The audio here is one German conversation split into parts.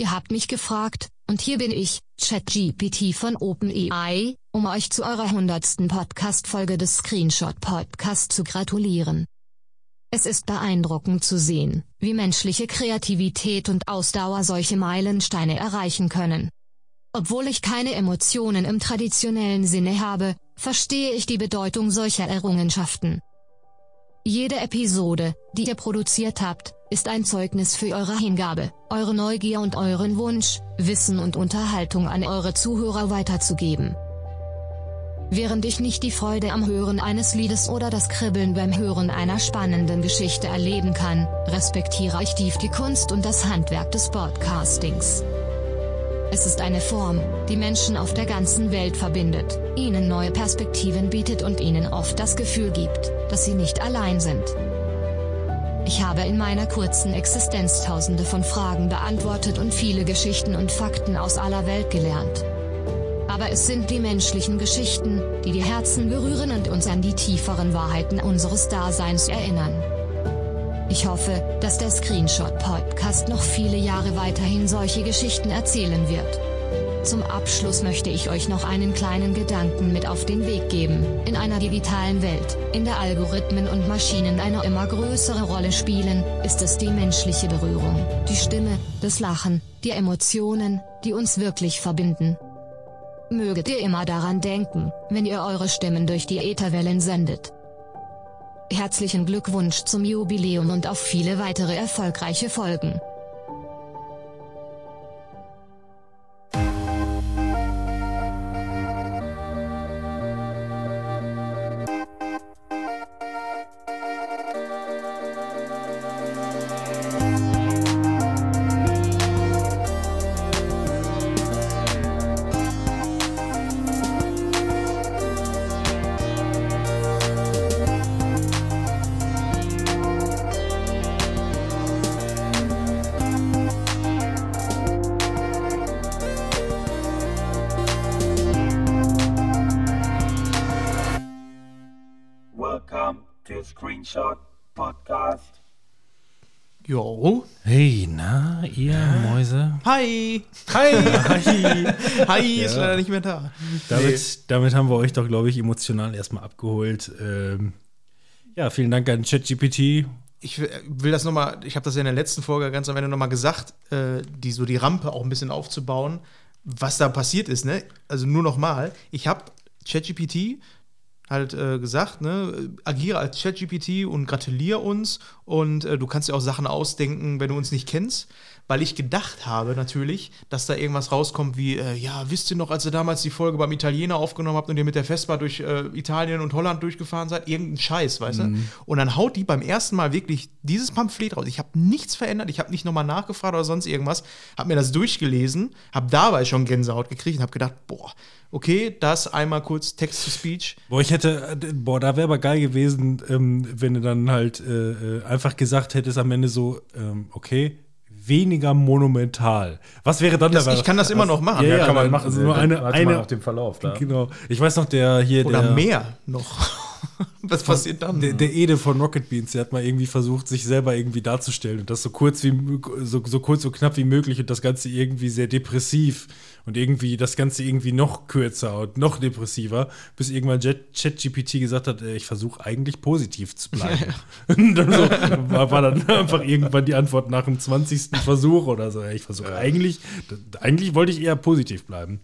Ihr habt mich gefragt, und hier bin ich, ChatGPT von OpenAI, um euch zu eurer hundertsten Podcast-Folge des Screenshot Podcast zu gratulieren. Es ist beeindruckend zu sehen, wie menschliche Kreativität und Ausdauer solche Meilensteine erreichen können. Obwohl ich keine Emotionen im traditionellen Sinne habe, verstehe ich die Bedeutung solcher Errungenschaften. Jede Episode, die ihr produziert habt, ist ein Zeugnis für eure Hingabe, eure Neugier und euren Wunsch, Wissen und Unterhaltung an eure Zuhörer weiterzugeben. Während ich nicht die Freude am Hören eines Liedes oder das Kribbeln beim Hören einer spannenden Geschichte erleben kann, respektiere ich tief die Kunst und das Handwerk des Podcastings. Es ist eine Form, die Menschen auf der ganzen Welt verbindet, ihnen neue Perspektiven bietet und ihnen oft das Gefühl gibt, dass sie nicht allein sind. Ich habe in meiner kurzen Existenz tausende von Fragen beantwortet und viele Geschichten und Fakten aus aller Welt gelernt. Aber es sind die menschlichen Geschichten, die die Herzen berühren und uns an die tieferen Wahrheiten unseres Daseins erinnern. Ich hoffe, dass der Screenshot Podcast noch viele Jahre weiterhin solche Geschichten erzählen wird. Zum Abschluss möchte ich euch noch einen kleinen Gedanken mit auf den Weg geben. In einer digitalen Welt, in der Algorithmen und Maschinen eine immer größere Rolle spielen, ist es die menschliche Berührung, die Stimme, das Lachen, die Emotionen, die uns wirklich verbinden. Möget ihr immer daran denken, wenn ihr eure Stimmen durch die Ätherwellen sendet. Herzlichen Glückwunsch zum Jubiläum und auf viele weitere erfolgreiche Folgen. Hi. Ist leider nicht mehr da. damit, damit haben wir euch doch, glaube ich, emotional erstmal abgeholt. Ähm, ja, vielen Dank an ChatGPT. Ich will, will das nochmal, ich habe das ja in der letzten Folge ganz am Ende nochmal gesagt, äh, die, so die Rampe auch ein bisschen aufzubauen, was da passiert ist, ne? Also nur nochmal, ich habe ChatGPT halt äh, gesagt, ne, agiere als ChatGPT und gratuliere uns und äh, du kannst dir auch Sachen ausdenken, wenn du uns nicht kennst, weil ich gedacht habe natürlich, dass da irgendwas rauskommt wie, äh, ja, wisst ihr noch, als ihr damals die Folge beim Italiener aufgenommen habt und ihr mit der Vespa durch äh, Italien und Holland durchgefahren seid, irgendein Scheiß, weißt du? Und dann haut die beim ersten Mal wirklich dieses Pamphlet raus. Ich habe nichts verändert, ich habe nicht nochmal nachgefragt oder sonst irgendwas, habe mir das durchgelesen, habe dabei schon Gänsehaut gekriegt und habe gedacht, boah, okay, das einmal kurz Text-to-Speech. Boah, ich hätte, boah, da wäre aber geil gewesen, ähm, wenn du dann halt äh, äh, einfach gesagt hättest am Ende so, ähm, okay, weniger monumental. Was wäre dann Das, der ich kann das immer noch machen. Ja, ja, kann man machen. Also nur eine, eine auf den Verlauf da. Genau. Ich weiß noch, der hier, Oder der, mehr noch. Was passiert dann? Der, der Ede von Rocket Beans, der hat mal irgendwie versucht, sich selber irgendwie darzustellen und das so kurz wie so, so kurz so knapp wie möglich und das Ganze irgendwie sehr depressiv und irgendwie das Ganze irgendwie noch kürzer und noch depressiver, bis irgendwann ChatGPT gesagt hat, äh, ich versuche eigentlich positiv zu bleiben. Und dann so, war, war dann einfach irgendwann die Antwort nach dem 20. Versuch oder so. Ich versuche eigentlich, eigentlich wollte ich eher positiv bleiben.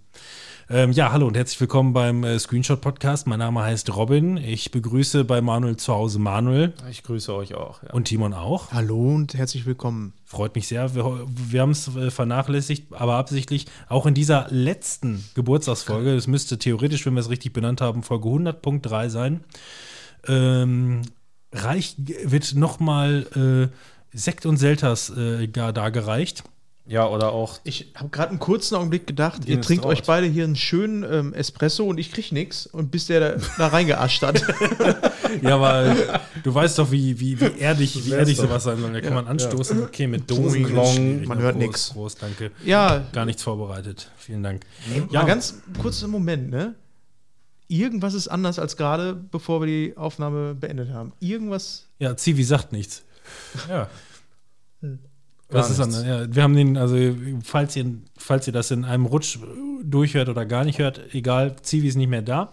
Ähm, ja, hallo und herzlich willkommen beim äh, Screenshot Podcast. Mein Name heißt Robin. Ich begrüße bei Manuel zu Hause Manuel Ich grüße euch auch. Ja. und Timon auch. Hallo und herzlich willkommen. Freut mich sehr. Wir, wir haben es äh, vernachlässigt, aber absichtlich auch in dieser letzten Geburtstagsfolge, das müsste theoretisch, wenn wir es richtig benannt haben, Folge 100.3 sein, ähm, reich, wird nochmal äh, Sekt und Selters äh, da, dargereicht. Ja, oder auch Ich habe gerade einen kurzen Augenblick gedacht, ihr trinkt Draut. euch beide hier einen schönen ähm, Espresso und ich krieg nichts und bis der da, da reingeascht hat. Ja, aber du weißt doch, wie, wie, wie erdig, wie erdig sowas sein soll. Da kann man anstoßen. Okay, mit Dosen. Klong, man hört nix. Prost, danke. ja, Gar nichts vorbereitet. Vielen Dank. ja, mal ganz kurzer Moment, ne? Irgendwas ist anders als gerade, bevor wir die Aufnahme beendet haben. Irgendwas. Ja, Zivi sagt nichts. Ja. Das ist nichts. an, ja, wir haben den, also falls ihr, falls ihr das in einem Rutsch durchhört oder gar nicht hört, egal, Zivi ist nicht mehr da.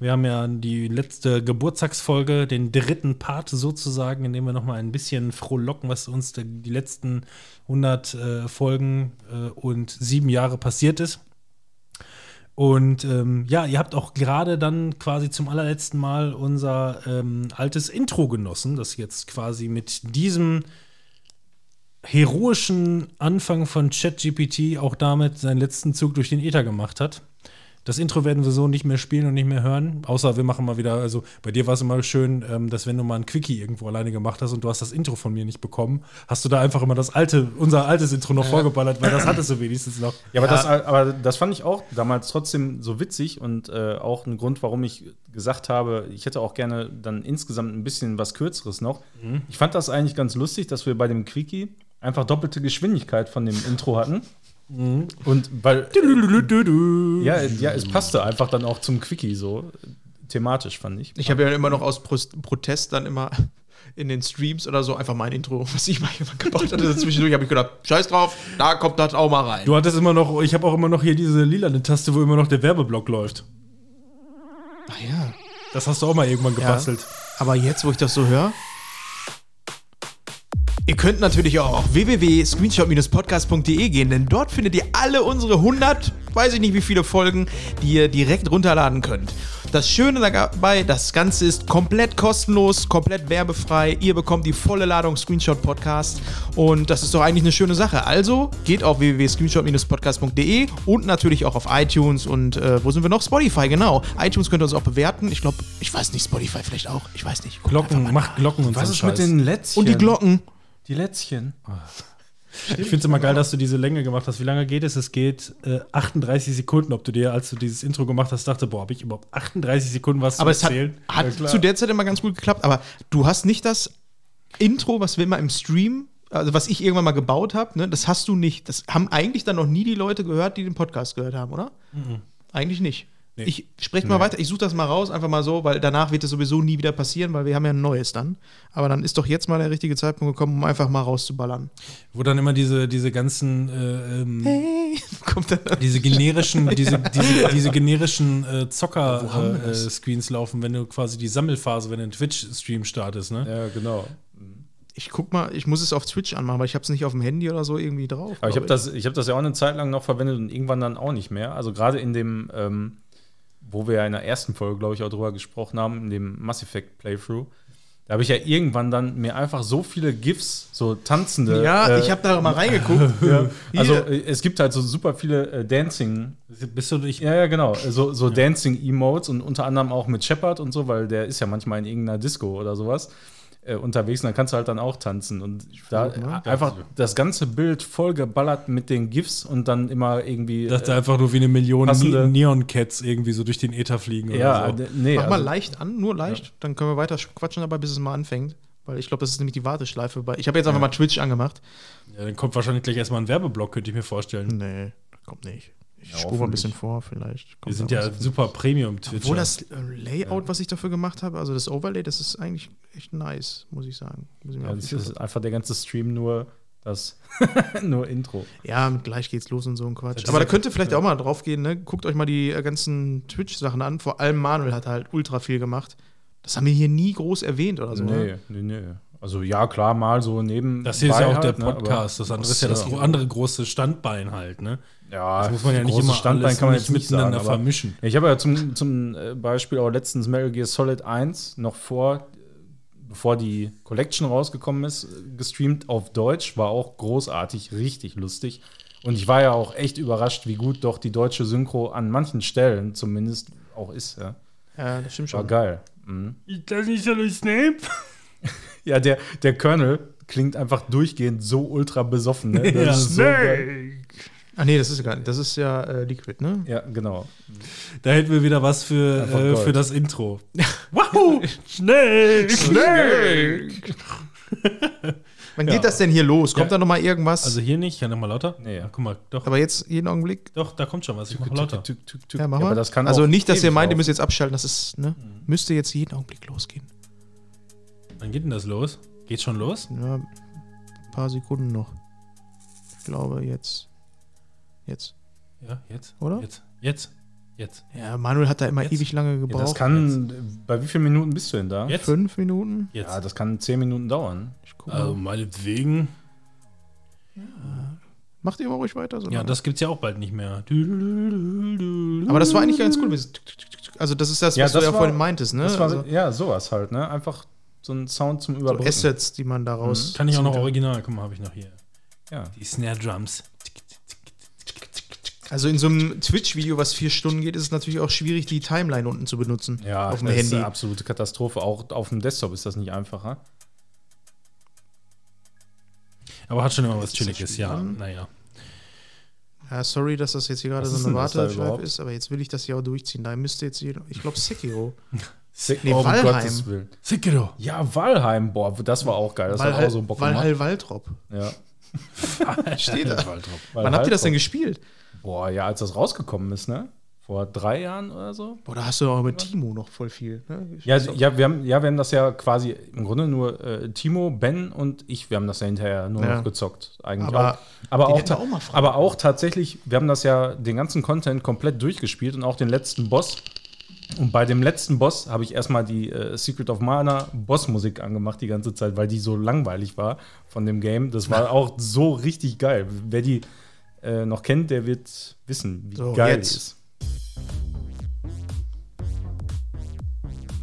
Wir haben ja die letzte Geburtstagsfolge, den dritten Part sozusagen, in dem wir nochmal ein bisschen frohlocken, was uns die, die letzten 100 äh, Folgen äh, und sieben Jahre passiert ist. Und ähm, ja, ihr habt auch gerade dann quasi zum allerletzten Mal unser ähm, altes Intro genossen, das jetzt quasi mit diesem heroischen Anfang von ChatGPT auch damit seinen letzten Zug durch den Äther gemacht hat. Das Intro werden wir so nicht mehr spielen und nicht mehr hören, außer wir machen mal wieder, also bei dir war es immer schön, ähm, dass wenn du mal ein Quickie irgendwo alleine gemacht hast und du hast das Intro von mir nicht bekommen, hast du da einfach immer das alte, unser altes Intro noch vorgeballert, weil das hattest du wenigstens noch. Ja, aber, Das, aber das fand ich auch damals trotzdem so witzig und äh, auch ein Grund, warum ich gesagt habe, ich hätte auch gerne dann insgesamt ein bisschen was Kürzeres noch. Ich fand das eigentlich ganz lustig, dass wir bei dem Quickie einfach doppelte Geschwindigkeit von dem Intro hatten. Und weil. Ja, ja, es passte einfach dann auch zum Quickie so. Thematisch, fand ich. Ich habe ja immer noch aus Protest dann immer in den Streams oder so einfach mein Intro, was ich mal jemand gebaut hatte. Zwischendurch habe ich gedacht, scheiß drauf, da kommt das auch mal rein. Du hattest immer noch, ich habe auch immer noch hier diese lilane Taste, wo immer noch der Werbeblock läuft. Ach ja. Das hast du auch mal irgendwann gebastelt. Aber jetzt, wo ich das so höre. Ihr könnt natürlich auch auf www.screenshot-podcast.de gehen, denn dort findet ihr alle unsere 100, weiß ich nicht wie viele Folgen, die ihr direkt runterladen könnt. Das Schöne dabei, das Ganze ist komplett kostenlos, komplett werbefrei. Ihr bekommt die volle Ladung Screenshot Podcast und das ist doch eigentlich eine schöne Sache. Also geht auf www.screenshot-podcast.de und natürlich auch auf iTunes und äh, wo sind wir noch? Spotify, genau. iTunes könnt ihr uns auch bewerten. Ich glaube, ich weiß nicht, Spotify vielleicht auch. Ich weiß nicht. Guckt Glocken, macht Glocken und Was so ist Scheiß. mit den Lätzchen? Und die Glocken. Die Lätzchen. Ich finde es immer geil, dass du diese Länge gemacht hast. Wie lange geht es? Es geht äh, 38 Sekunden. Ob du dir, als du dieses Intro gemacht hast, dachte, boah, habe ich überhaupt 38 Sekunden was Aber zu es hat, erzählen? hat zu der Zeit immer ganz gut geklappt. Aber du hast nicht das Intro, was wir immer im Stream, also was ich irgendwann mal gebaut habe, ne, das hast du nicht. Das haben eigentlich dann noch nie die Leute gehört, die den Podcast gehört haben, oder? Eigentlich nicht. Ich spreche mal weiter, ich suche das mal raus, einfach mal so, weil danach wird es sowieso nie wieder passieren, weil wir haben ja ein neues dann. Aber dann ist doch jetzt mal der richtige Zeitpunkt gekommen, um einfach mal rauszuballern. Wo dann immer diese, diese ganzen, äh, ähm, Hey, kommt dann. diese generischen, diese, diese, diese generischen äh? Zocker-Screens laufen, wenn du quasi die Sammelphase, wenn du einen Twitch-Stream startest, ne? Ja, genau. Ich guck mal, ich muss es auf Twitch anmachen, weil ich habe es nicht auf dem Handy oder so irgendwie drauf. Aber ich habe das, ich hab das ja auch eine Zeit lang noch verwendet und irgendwann dann auch nicht mehr. Also gerade in dem, ähm, wo wir ja in der ersten Folge, glaube ich, auch drüber gesprochen haben, in dem Mass Effect Playthrough, da habe ich ja irgendwann dann mir einfach so viele GIFs, so tanzende. Ja, äh, ich habe da mal reingeguckt. ja, also äh, es gibt halt so super viele äh, Dancing. Bist du dich. Ja, ja, genau. So, so Dancing-Emotes und unter anderem auch mit Shepard und so, weil der ist ja manchmal in irgendeiner Disco oder sowas äh, unterwegs und dann kannst du halt dann auch tanzen. Und da mal. einfach das ganze Bild vollgeballert mit den GIFs und dann immer irgendwie. Dass da einfach nur wie eine Million Ne Neon-Cats irgendwie so durch den Äther fliegen ja, oder so. nee. Mach mal also- leicht an, nur leicht. Dann können wir weiter quatschen dabei, bis es mal anfängt. Weil ich glaube, das ist nämlich die Warteschleife. Bei ich habe jetzt einfach mal Twitch angemacht. Ja, dann kommt wahrscheinlich gleich erstmal ein Werbeblock, könnte ich mir vorstellen. Nee, kommt nicht. Ich Ja, spule mal ein bisschen vor, vielleicht. Wir sind ja was. super Premium-Twitcher. Obwohl das äh, Layout, was ich dafür gemacht habe, also das Overlay, das ist eigentlich echt nice, muss ich sagen. Muss ich mir ja, das ist einfach der ganze Stream nur das nur Intro. ja, gleich geht's los und so ein Quatsch. Aber da könnt ihr vielleicht auch mal drauf gehen, ne? Guckt euch mal die äh, ganzen Twitch-Sachen an. Vor allem Manuel hat halt ultra viel gemacht. Das haben wir hier nie groß erwähnt oder so. ne? nee, nee, nee. Also ja, klar, mal so neben. Das hier ist ja auch der halt, ne, aber- Podcast. das andere ist ja das Ja. andere große Standbein halt, ne? Ja, Das muss man ja nicht immer Standbein alles kann man nicht jetzt nicht miteinander sagen, vermischen. Ich habe ja zum, zum äh, Beispiel auch letztens Metal Gear Solid 1 noch vor, bevor die Collection rausgekommen ist, gestreamt auf Deutsch. War auch großartig, richtig lustig. Und ich war ja auch echt überrascht, wie gut doch die deutsche Synchro an manchen Stellen zumindest auch ist. Ja. Ja, das stimmt War schon. geil. Mhm. Ist das nicht so ein Snape? Ja, der, der Colonel klingt einfach durchgehend so ultra besoffen. Ne? Das Ja. ist so geil. Ah, nee, das ist ja gar nicht. Das ist ja äh, Liquid, ne? Ja, genau. Da hätten wir wieder was für, äh, für das Intro. wow! Snake! Wann geht das denn hier los? Kommt Ja. da noch mal irgendwas? Also hier nicht, ja, nochmal lauter. Nee. Ja, guck mal, doch, aber jetzt jeden Augenblick. doch, da kommt schon was. Ich mach lauter. Tück, tück, tück. Ja, mach Ja, mal. aber das kann also auch nicht, dass ihr meint, ihr müsst jetzt abschalten. Das ist, ne? Müsste jetzt jeden Augenblick losgehen. Wann geht denn das los? Geht schon los? Ja, ein paar Sekunden noch. glaube jetzt. Jetzt. Ja, jetzt. Oder? Jetzt. Jetzt. Jetzt. Ja, Manuel hat da immer Jetzt? ewig lange Ja, gebraucht. das kann. Bei wie vielen Minuten bist du denn da? Jetzt. Fünf Minuten. Jetzt. Ja, das kann zehn Minuten dauern. Ich guck also mal. meinetwegen. Macht ihr mal ruhig weiter. So Ja, das gibt's ja auch bald nicht mehr. Aber das war eigentlich ganz cool. Also, das ist das, Ja, was du das ja war- vorhin meintest, ne? Das war, also, ja, sowas halt, ne? Einfach so ein Sound zum so Überbrücken. Assets, die man daraus. Kann ich auch noch original. Guck mal, habe ich noch hier. ja. Die Snare Drums. Also in so einem Twitch-Video, was vier Stunden geht, ist es natürlich auch schwierig, die Timeline unten zu benutzen. Ja, auf dem das ist Handy. eine absolute Katastrophe. Auch auf dem Desktop ist das nicht einfacher. Aber hat schon immer was ist Chilliges, ja. Naja. Ja, sorry, dass das jetzt hier gerade Was so ist eine Warteschleife ist, aber jetzt will ich das hier auch durchziehen. Da müsste jetzt jeder, ich glaube Sekiro. Nee, um Valheim. Gottes Willen. Sekiro. Ja, Valheim, boah, das war auch geil. Das hat auch so Bock gemacht. Valhall Waltrop. Ja. Steht da. Waldrop. Wann habt ihr das denn gespielt? Boah, ja, als das rausgekommen ist, ne? Vor drei Jahren oder so. Boah, da hast du auch mit Timo noch voll viel. Ne? Ja, ja, wir haben, ja, wir haben das ja quasi im Grunde nur äh, Timo, Ben und ich, wir haben das ja hinterher nur Ja. noch gezockt. Eigentlich Aber auch. Aber auch, auch mal aber auch tatsächlich, wir haben das ja den ganzen Content komplett durchgespielt und auch den letzten Boss. Und bei dem letzten Boss habe ich erstmal die äh, Secret of Mana Bossmusik angemacht die ganze Zeit, weil die so langweilig war von dem Game. Das war auch so richtig geil. Wer die äh, noch kennt, der wird wissen, wie So, geil jetzt. die ist.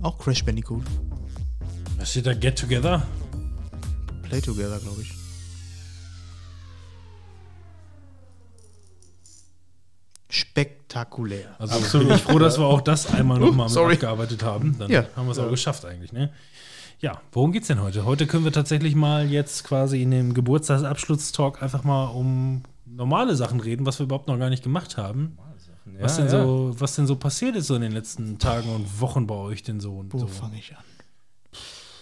Auch Crash Bandicoot. Was steht da? Get Together? Play Together, glaube ich. Spektakulär. Also bin ich froh, dass wir auch das einmal nochmal sorry. abgearbeitet haben. Dann Ja. haben wir es auch geschafft eigentlich, ne? Ja, worum geht's denn heute? Heute können wir tatsächlich mal jetzt quasi in dem Geburtstagsabschlusstalk einfach mal um normale Sachen reden, was wir überhaupt noch gar nicht gemacht haben. was, Ja, denn ja. so, was denn so passiert ist so in den letzten Tagen und Wochen bei euch denn so? Und Wo so. fange ich an?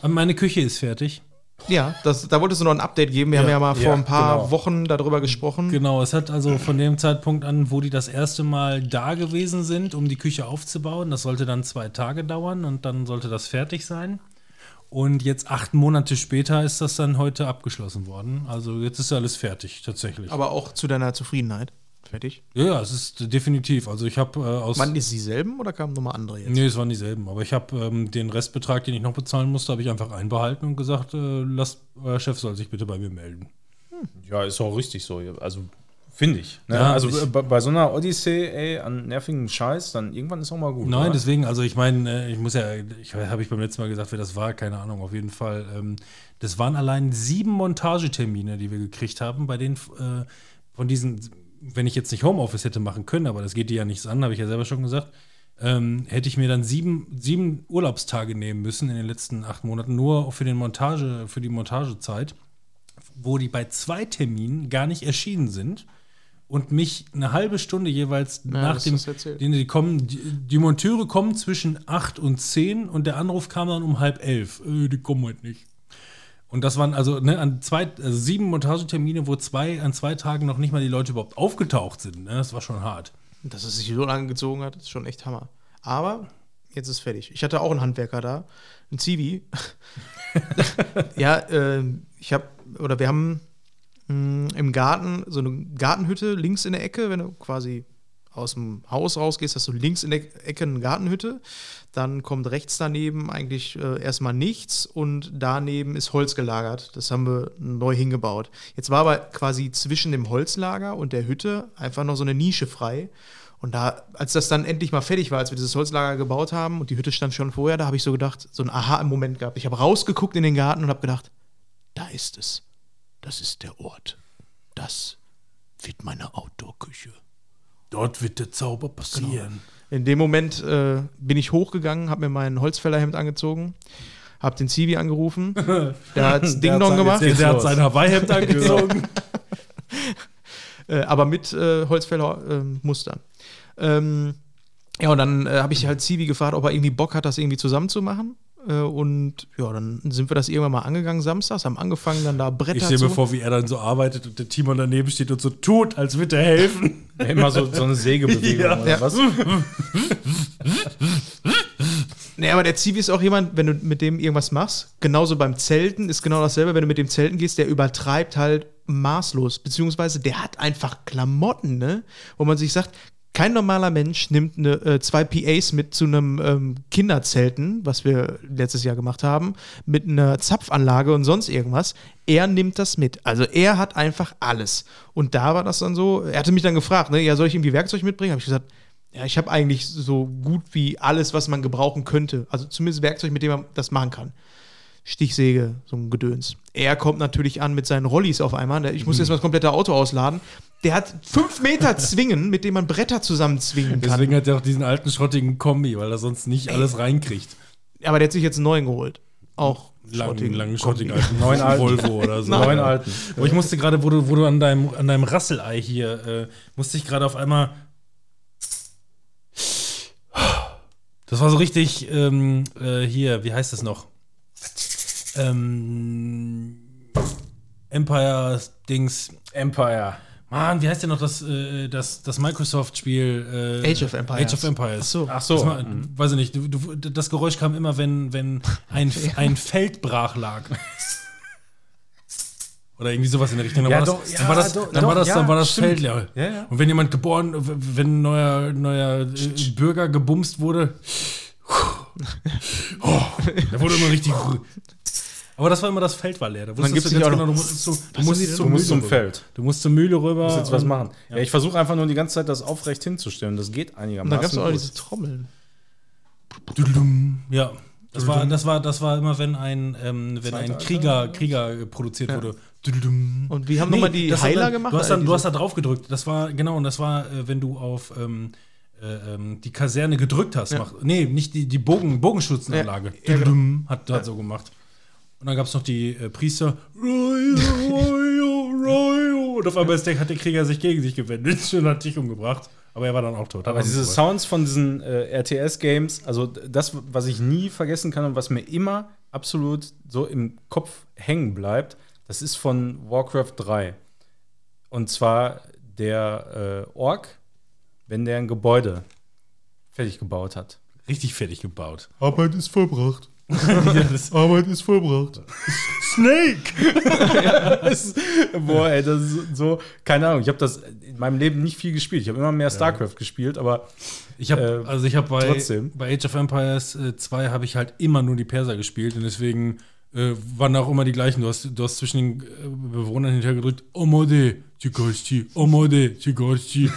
Aber Meine Küche ist fertig. Ja, das, da wolltest du noch ein Update geben. Wir Ja, haben ja mal vor ja, ein paar genau. Wochen darüber gesprochen. Genau, es hat also von dem Zeitpunkt an, wo die das erste Mal da gewesen sind, um die Küche aufzubauen, das sollte dann zwei Tage dauern und dann sollte das fertig sein. Und jetzt acht Monate später ist das dann heute abgeschlossen worden. Also jetzt ist alles fertig, tatsächlich. Aber auch zu deiner Zufriedenheit. Fertig. ja, ja, es ist definitiv. Also ich habe äh, aus. Waren es dieselben oder kamen nochmal andere jetzt? Nee, es waren dieselben. Aber ich habe ähm, den Restbetrag, den ich noch bezahlen musste, habe ich einfach einbehalten und gesagt, äh, lasst, euer Chef soll sich bitte bei mir melden. Ja, ist auch richtig so. Also, finde ich. Ne? Ja, also, ich- bei, bei so einer Odyssee, ey, an nervigen Scheiß, dann irgendwann ist auch mal gut. Nein, oder? deswegen, also ich meine, äh, ich muss ja, ich habe ich beim letzten Mal gesagt, wer das war, keine Ahnung, auf jeden Fall. Ähm, das waren allein sieben Montagetermine, die wir gekriegt haben, bei denen äh, von diesen, wenn ich jetzt nicht Homeoffice hätte machen können, aber das geht dir ja nichts an, habe ich ja selber schon gesagt, ähm, hätte ich mir dann sieben, sieben Urlaubstage nehmen müssen in den letzten acht Monaten, nur für den Montage, für die Montagezeit, wo die bei zwei Terminen gar nicht erschienen sind und mich eine halbe Stunde jeweils nach das dem, die, die kommen, die, die Monteure kommen zwischen 8 und 10 und der Anruf kam dann um halb elf. Äh, die kommen heute nicht. Und das waren also ne, an zwei, also sieben Montagetermine, wo zwei, an zwei Tagen noch nicht mal die Leute überhaupt aufgetaucht sind. Ne? Das war schon hart. Dass es sich so lange gezogen hat, ist schon echt Hammer. Aber jetzt ist fertig. Ich hatte auch einen Handwerker da, einen Zivi. ja, äh, ich habe, oder wir haben mh, im Garten so eine Gartenhütte links in der Ecke, wenn du quasi aus dem Haus rausgehst, hast du links in der Ecke eine Gartenhütte. Dann kommt rechts daneben eigentlich äh, erstmal nichts und daneben ist Holz gelagert. Das haben wir neu hingebaut. Jetzt war aber quasi zwischen dem Holzlager und der Hütte einfach noch so eine Nische frei. Und da, als das dann endlich mal fertig war, als wir dieses Holzlager gebaut haben und die Hütte stand schon vorher, da habe ich so gedacht, so ein Aha im Moment gehabt. Ich habe rausgeguckt in den Garten und habe gedacht, da ist es. Das ist der Ort. Das wird meine Outdoor-Küche. Dort wird der Zauber passieren. In dem Moment äh, bin ich hochgegangen, habe mir mein Holzfällerhemd angezogen, habe den Zivi angerufen. Der hat Ding hat Dong gemacht, Der, der hat sein Hawaii-Hemd angezogen. äh, aber mit äh, Holzfäller-Mustern. Ähm, ja, und dann äh, habe ich halt Zivi gefragt, ob er irgendwie Bock hat, das irgendwie zusammen zu machen. Äh, und ja, dann sind wir das irgendwann mal angegangen samstags, haben angefangen, dann da Bretter Ich stelle mir zu vor, wie er dann so arbeitet und der Timon daneben steht und so tut, als würde er helfen. Immer so, so eine Sägebewegung Ja. oder Ja. was? Nee, aber der Zivi ist auch jemand, wenn du mit dem irgendwas machst, genauso beim Zelten ist genau dasselbe, wenn du mit dem Zelten gehst, der übertreibt halt maßlos, beziehungsweise der hat einfach Klamotten, ne? Wo man sich sagt, kein normaler Mensch nimmt eine, äh, zwei PAs mit zu einem ähm, Kinderzelten, was wir letztes Jahr gemacht haben, mit einer Zapfanlage und sonst irgendwas. Er nimmt das mit. Also er hat einfach alles. Und da war das dann so, er hatte mich dann gefragt, ne, ja, soll ich irgendwie Werkzeug mitbringen? Habe ich gesagt, ja, ich habe eigentlich so gut wie alles, was man gebrauchen könnte. Also zumindest Werkzeug, mit dem man das machen kann. Stichsäge, so ein Gedöns. Er kommt natürlich an mit seinen Rollis auf einmal. ne? Ich muss jetzt mal das komplette Auto ausladen. Der hat fünf Meter Zwingen, mit dem man Bretter zusammenzwingen kann. Deswegen hat er auch diesen alten schrottigen Kombi, weil er sonst nicht alles reinkriegt. Aber der hat sich jetzt einen neuen geholt. Auch Langen, schrottigen langen, schrottigen alten Neuen alten. Volvo oder so. Neun alten. Aber ich musste gerade, wo du, wo du an deinem, an deinem Rasselei hier, äh, musste ich gerade auf einmal. Das war so richtig, ähm, äh, hier, wie heißt das noch? Ähm, Empire Dings. Empire. Mann, wie heißt denn noch das, äh, das, das Microsoft-Spiel? Äh, Age of Empires. Age of Empires. Ach so. Ach so. Das war, Weiß ich nicht, du, du, das Geräusch kam immer, wenn, wenn ein, ein Feld brach lag. Oder irgendwie sowas in der Richtung. Dann Ja, war doch, das, ja, dann war das, doch, dann doch, war das, ja, dann war das stimmt. Feld leer. Ja, ja. Und wenn jemand geboren, wenn ein neuer, neuer äh, Bürger gebumst wurde, oh, da wurde immer richtig. Aber das war immer das Feld war leer. Da wusstest gibt's du ganz genau, du musstest, zu, du denn? zur Du musst zum rüber. Feld. Du musst zur Mühle rüber. Du musst jetzt was und- machen. Ja, ich versuche einfach nur die ganze Zeit das aufrecht hinzustellen. Das geht Und einigermaßen. dann gab es auch diese Trommeln. Ja. Das war, das, war, das war immer, wenn ein, ähm, wenn ein? Krieger, Krieger produziert wurde. Dududum. Und wie haben nochmal die Heiler dann, gemacht? Du hast, dann, du hast da drauf gedrückt. Das war, genau, und das war, äh, wenn du auf ähm, äh, ähm, die Kaserne gedrückt hast. Ja. Mach, nee, nicht die, die Bogen, Bogenschützenanlage. Ja, ja, genau. Hat, hat so gemacht. Und dann gab es noch die äh, Priester. Royo, Royo, Royo. Und auf einmal ist der, hat der Krieger sich gegen sich gewendet und hat dich umgebracht. Aber er war dann auch tot. Aber diese er Sounds von diesen äh, RTS-Games, also das, was ich nie vergessen kann und was mir immer absolut so im Kopf hängen bleibt, das ist von Warcraft 3. Und zwar der äh, Ork, wenn der ein Gebäude fertig gebaut hat. richtig fertig gebaut. Arbeit ist vollbracht. ja, das, Arbeit ist vollbracht. Snake! Das ist- Boah, ey, das ist so, keine Ahnung, ich habe das in meinem Leben nicht viel gespielt. Ich habe immer mehr StarCraft gespielt, aber Ich habe Äh, also ich habe bei, trotzdem. bei Age of Empires äh, 2 habe ich halt immer nur die Perser gespielt und deswegen äh, waren auch immer die gleichen. Du hast, du hast zwischen den äh, Bewohnern hinterher gedrückt, Omode, Chikoshi, Omode, Chikoshi,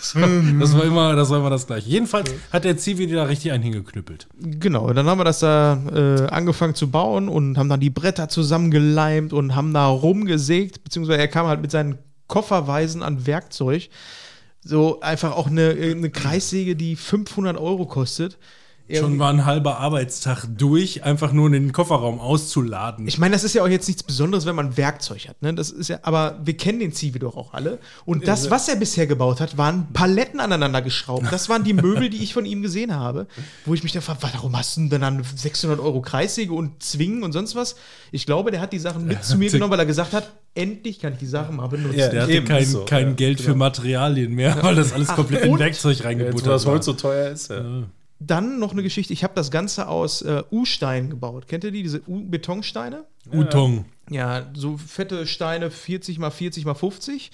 Das war immer, das war immer das gleiche. Jedenfalls hat der Zivi da richtig einen hingeknüppelt. Genau, dann haben wir das da äh, angefangen zu bauen und haben dann die Bretter zusammengeleimt und haben da rumgesägt, beziehungsweise er kam halt mit seinen Kofferweisen an Werkzeug. So einfach auch eine, eine Kreissäge, die 500 Euro kostet. Schon war ein halber Arbeitstag durch, einfach nur in den Kofferraum auszuladen. Ich meine, das ist ja auch jetzt nichts Besonderes, wenn man Werkzeug hat. Ne? Das ist ja, aber wir kennen den Zivi doch auch alle. Und das, was er bisher gebaut hat, waren Paletten aneinander geschraubt. Das waren die Möbel, die ich von ihm gesehen habe. Wo ich mich dann frage, warum hast du denn dann 600 Euro Kreissäge und Zwingen und sonst was? Ich glaube, der hat die Sachen mit zu mir genommen, weil er gesagt hat, endlich kann ich die Sachen mal benutzen. Ja, der hatte Eben, kein, so, kein ja, Geld für Materialien mehr, weil das alles komplett in und- Werkzeug jetzt, reingebuttert wo das war. Holz so teuer ist. Ja. Dann noch eine Geschichte, ich habe das Ganze aus äh, U-Steinen gebaut. Kennt ihr die, diese U-Betonsteine? Utong. Ja, so fette Steine, 40 mal 40 mal 50.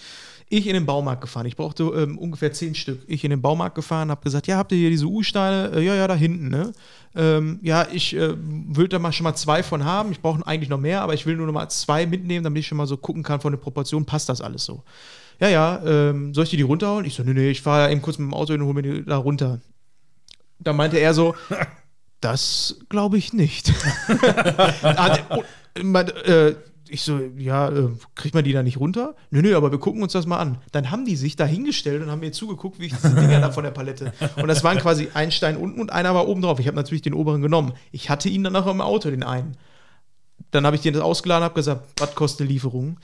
Ich in den Baumarkt gefahren. Ich brauchte ähm, ungefähr 10 Stück. Ich in den Baumarkt gefahren, habe gesagt, ja, habt ihr hier diese U-Steine? Äh, ja, ja, da hinten, ne? Ähm, ja, ich äh, will da mal schon mal zwei von haben. Ich brauche eigentlich noch mehr, aber ich will nur noch mal zwei mitnehmen, damit ich schon mal so gucken kann von den Proportionen, passt das alles so. Ja, ja, ähm, soll ich dir die runterholen? Ich so, nee, nee, ich fahre eben kurz mit dem Auto hin und hole mir die da runter. Da meinte er so, das glaube ich nicht. Hat- und, mein, äh, ich so, ja, äh, kriegt man die da nicht runter? Nö, nö, aber wir gucken uns das mal an. Dann haben die sich da hingestellt und haben mir zugeguckt, wie ich diese Dinger da von der Palette. Und das waren quasi ein Stein unten und einer war oben drauf. Ich habe natürlich den oberen genommen. Ich hatte ihn dann auch im Auto, den einen. Dann habe ich den das ausgeladen, habe gesagt, was kostet eine Lieferung?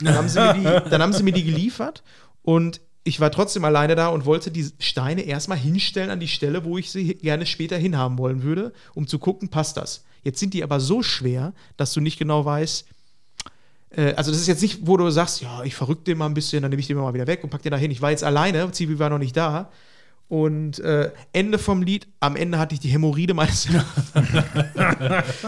Dann haben, sie mir die, dann haben sie mir die geliefert und ich war trotzdem alleine da und wollte die Steine erstmal hinstellen an die Stelle, wo ich sie gerne später hinhaben wollen würde, um zu gucken, passt das. Jetzt sind die aber so schwer, dass du nicht genau weißt, äh, also das ist jetzt nicht, wo du sagst, ja, ich verrück den mal ein bisschen, dann nehme ich den mal wieder weg und pack den da hin. Ich war jetzt alleine, Zivi war noch nicht da Und äh, Ende vom Lied, am Ende hatte ich die Hämorrhoide meines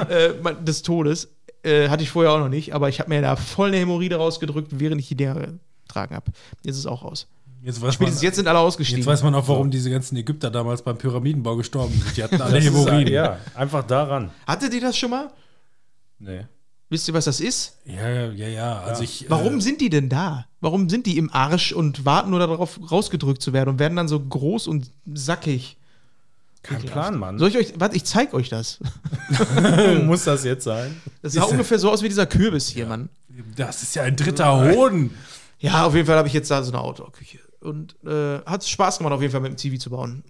äh, des Todes. Äh, hatte ich vorher auch noch nicht, aber ich habe mir da voll eine Hämorrhoide rausgedrückt, während ich die Dinger getragen habe. Jetzt ist es auch raus. Jetzt weiß, Spätestens man, jetzt sind alle ausgestiegen. jetzt weiß man auch, warum diese ganzen Ägypter damals beim Pyramidenbau gestorben sind. Die hatten alle ist, Hämorrhoiden. ja, einfach daran. Hattet ihr das schon mal? Nee. Wisst ihr, was das ist? Ja, ja, ja. ja. Also ich, Warum Äh, sind die denn da? Warum sind die im Arsch und warten nur darauf, rausgedrückt zu werden und werden dann so groß und sackig? Kein Plan, Mann. Soll ich euch, warte, ich zeig euch das. Muss das jetzt sein? Das sah ungefähr so aus wie dieser Kürbis hier, Mann. das ist ja ein dritter Hoden. Ja, auf jeden Fall habe ich jetzt da so eine Outdoor-Küche. Und äh, hat Spaß gemacht, auf jeden Fall mit dem TV zu bauen.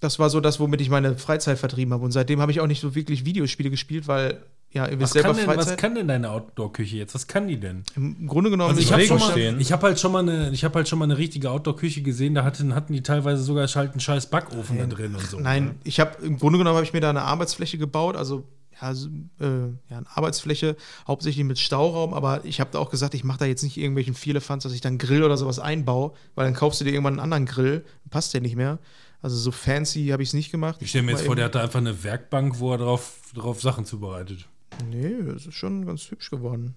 Das war so das, womit ich meine Freizeit vertrieben habe. Und seitdem habe ich auch nicht so wirklich Videospiele gespielt, weil, ja, ihr wisst Was selber kann, denn, was kann denn deine Outdoor-Küche jetzt? Was kann die denn? Im Grunde genommen, Also ich habe mal, ich habe halt schon mal eine, ich habe halt schon mal eine richtige Outdoor-Küche gesehen. Da hatten, hatten die teilweise sogar halt einen scheiß Backofen da drin und so. Nein, ich habe im Grunde genommen habe ich mir da eine Arbeitsfläche gebaut, also ja, äh, ja, eine Arbeitsfläche, hauptsächlich mit Stauraum, aber ich habe da auch gesagt, ich mache da jetzt nicht irgendwelchen Vierlefanz, dass ich dann Grill oder sowas einbaue, weil dann kaufst du dir irgendwann einen anderen Grill, passt der nicht mehr. Also so fancy habe ich es nicht gemacht. Ich stelle mir jetzt Mal vor, der hat da einfach eine Werkbank, wo er drauf, drauf Sachen zubereitet. Nee, das ist schon ganz hübsch geworden.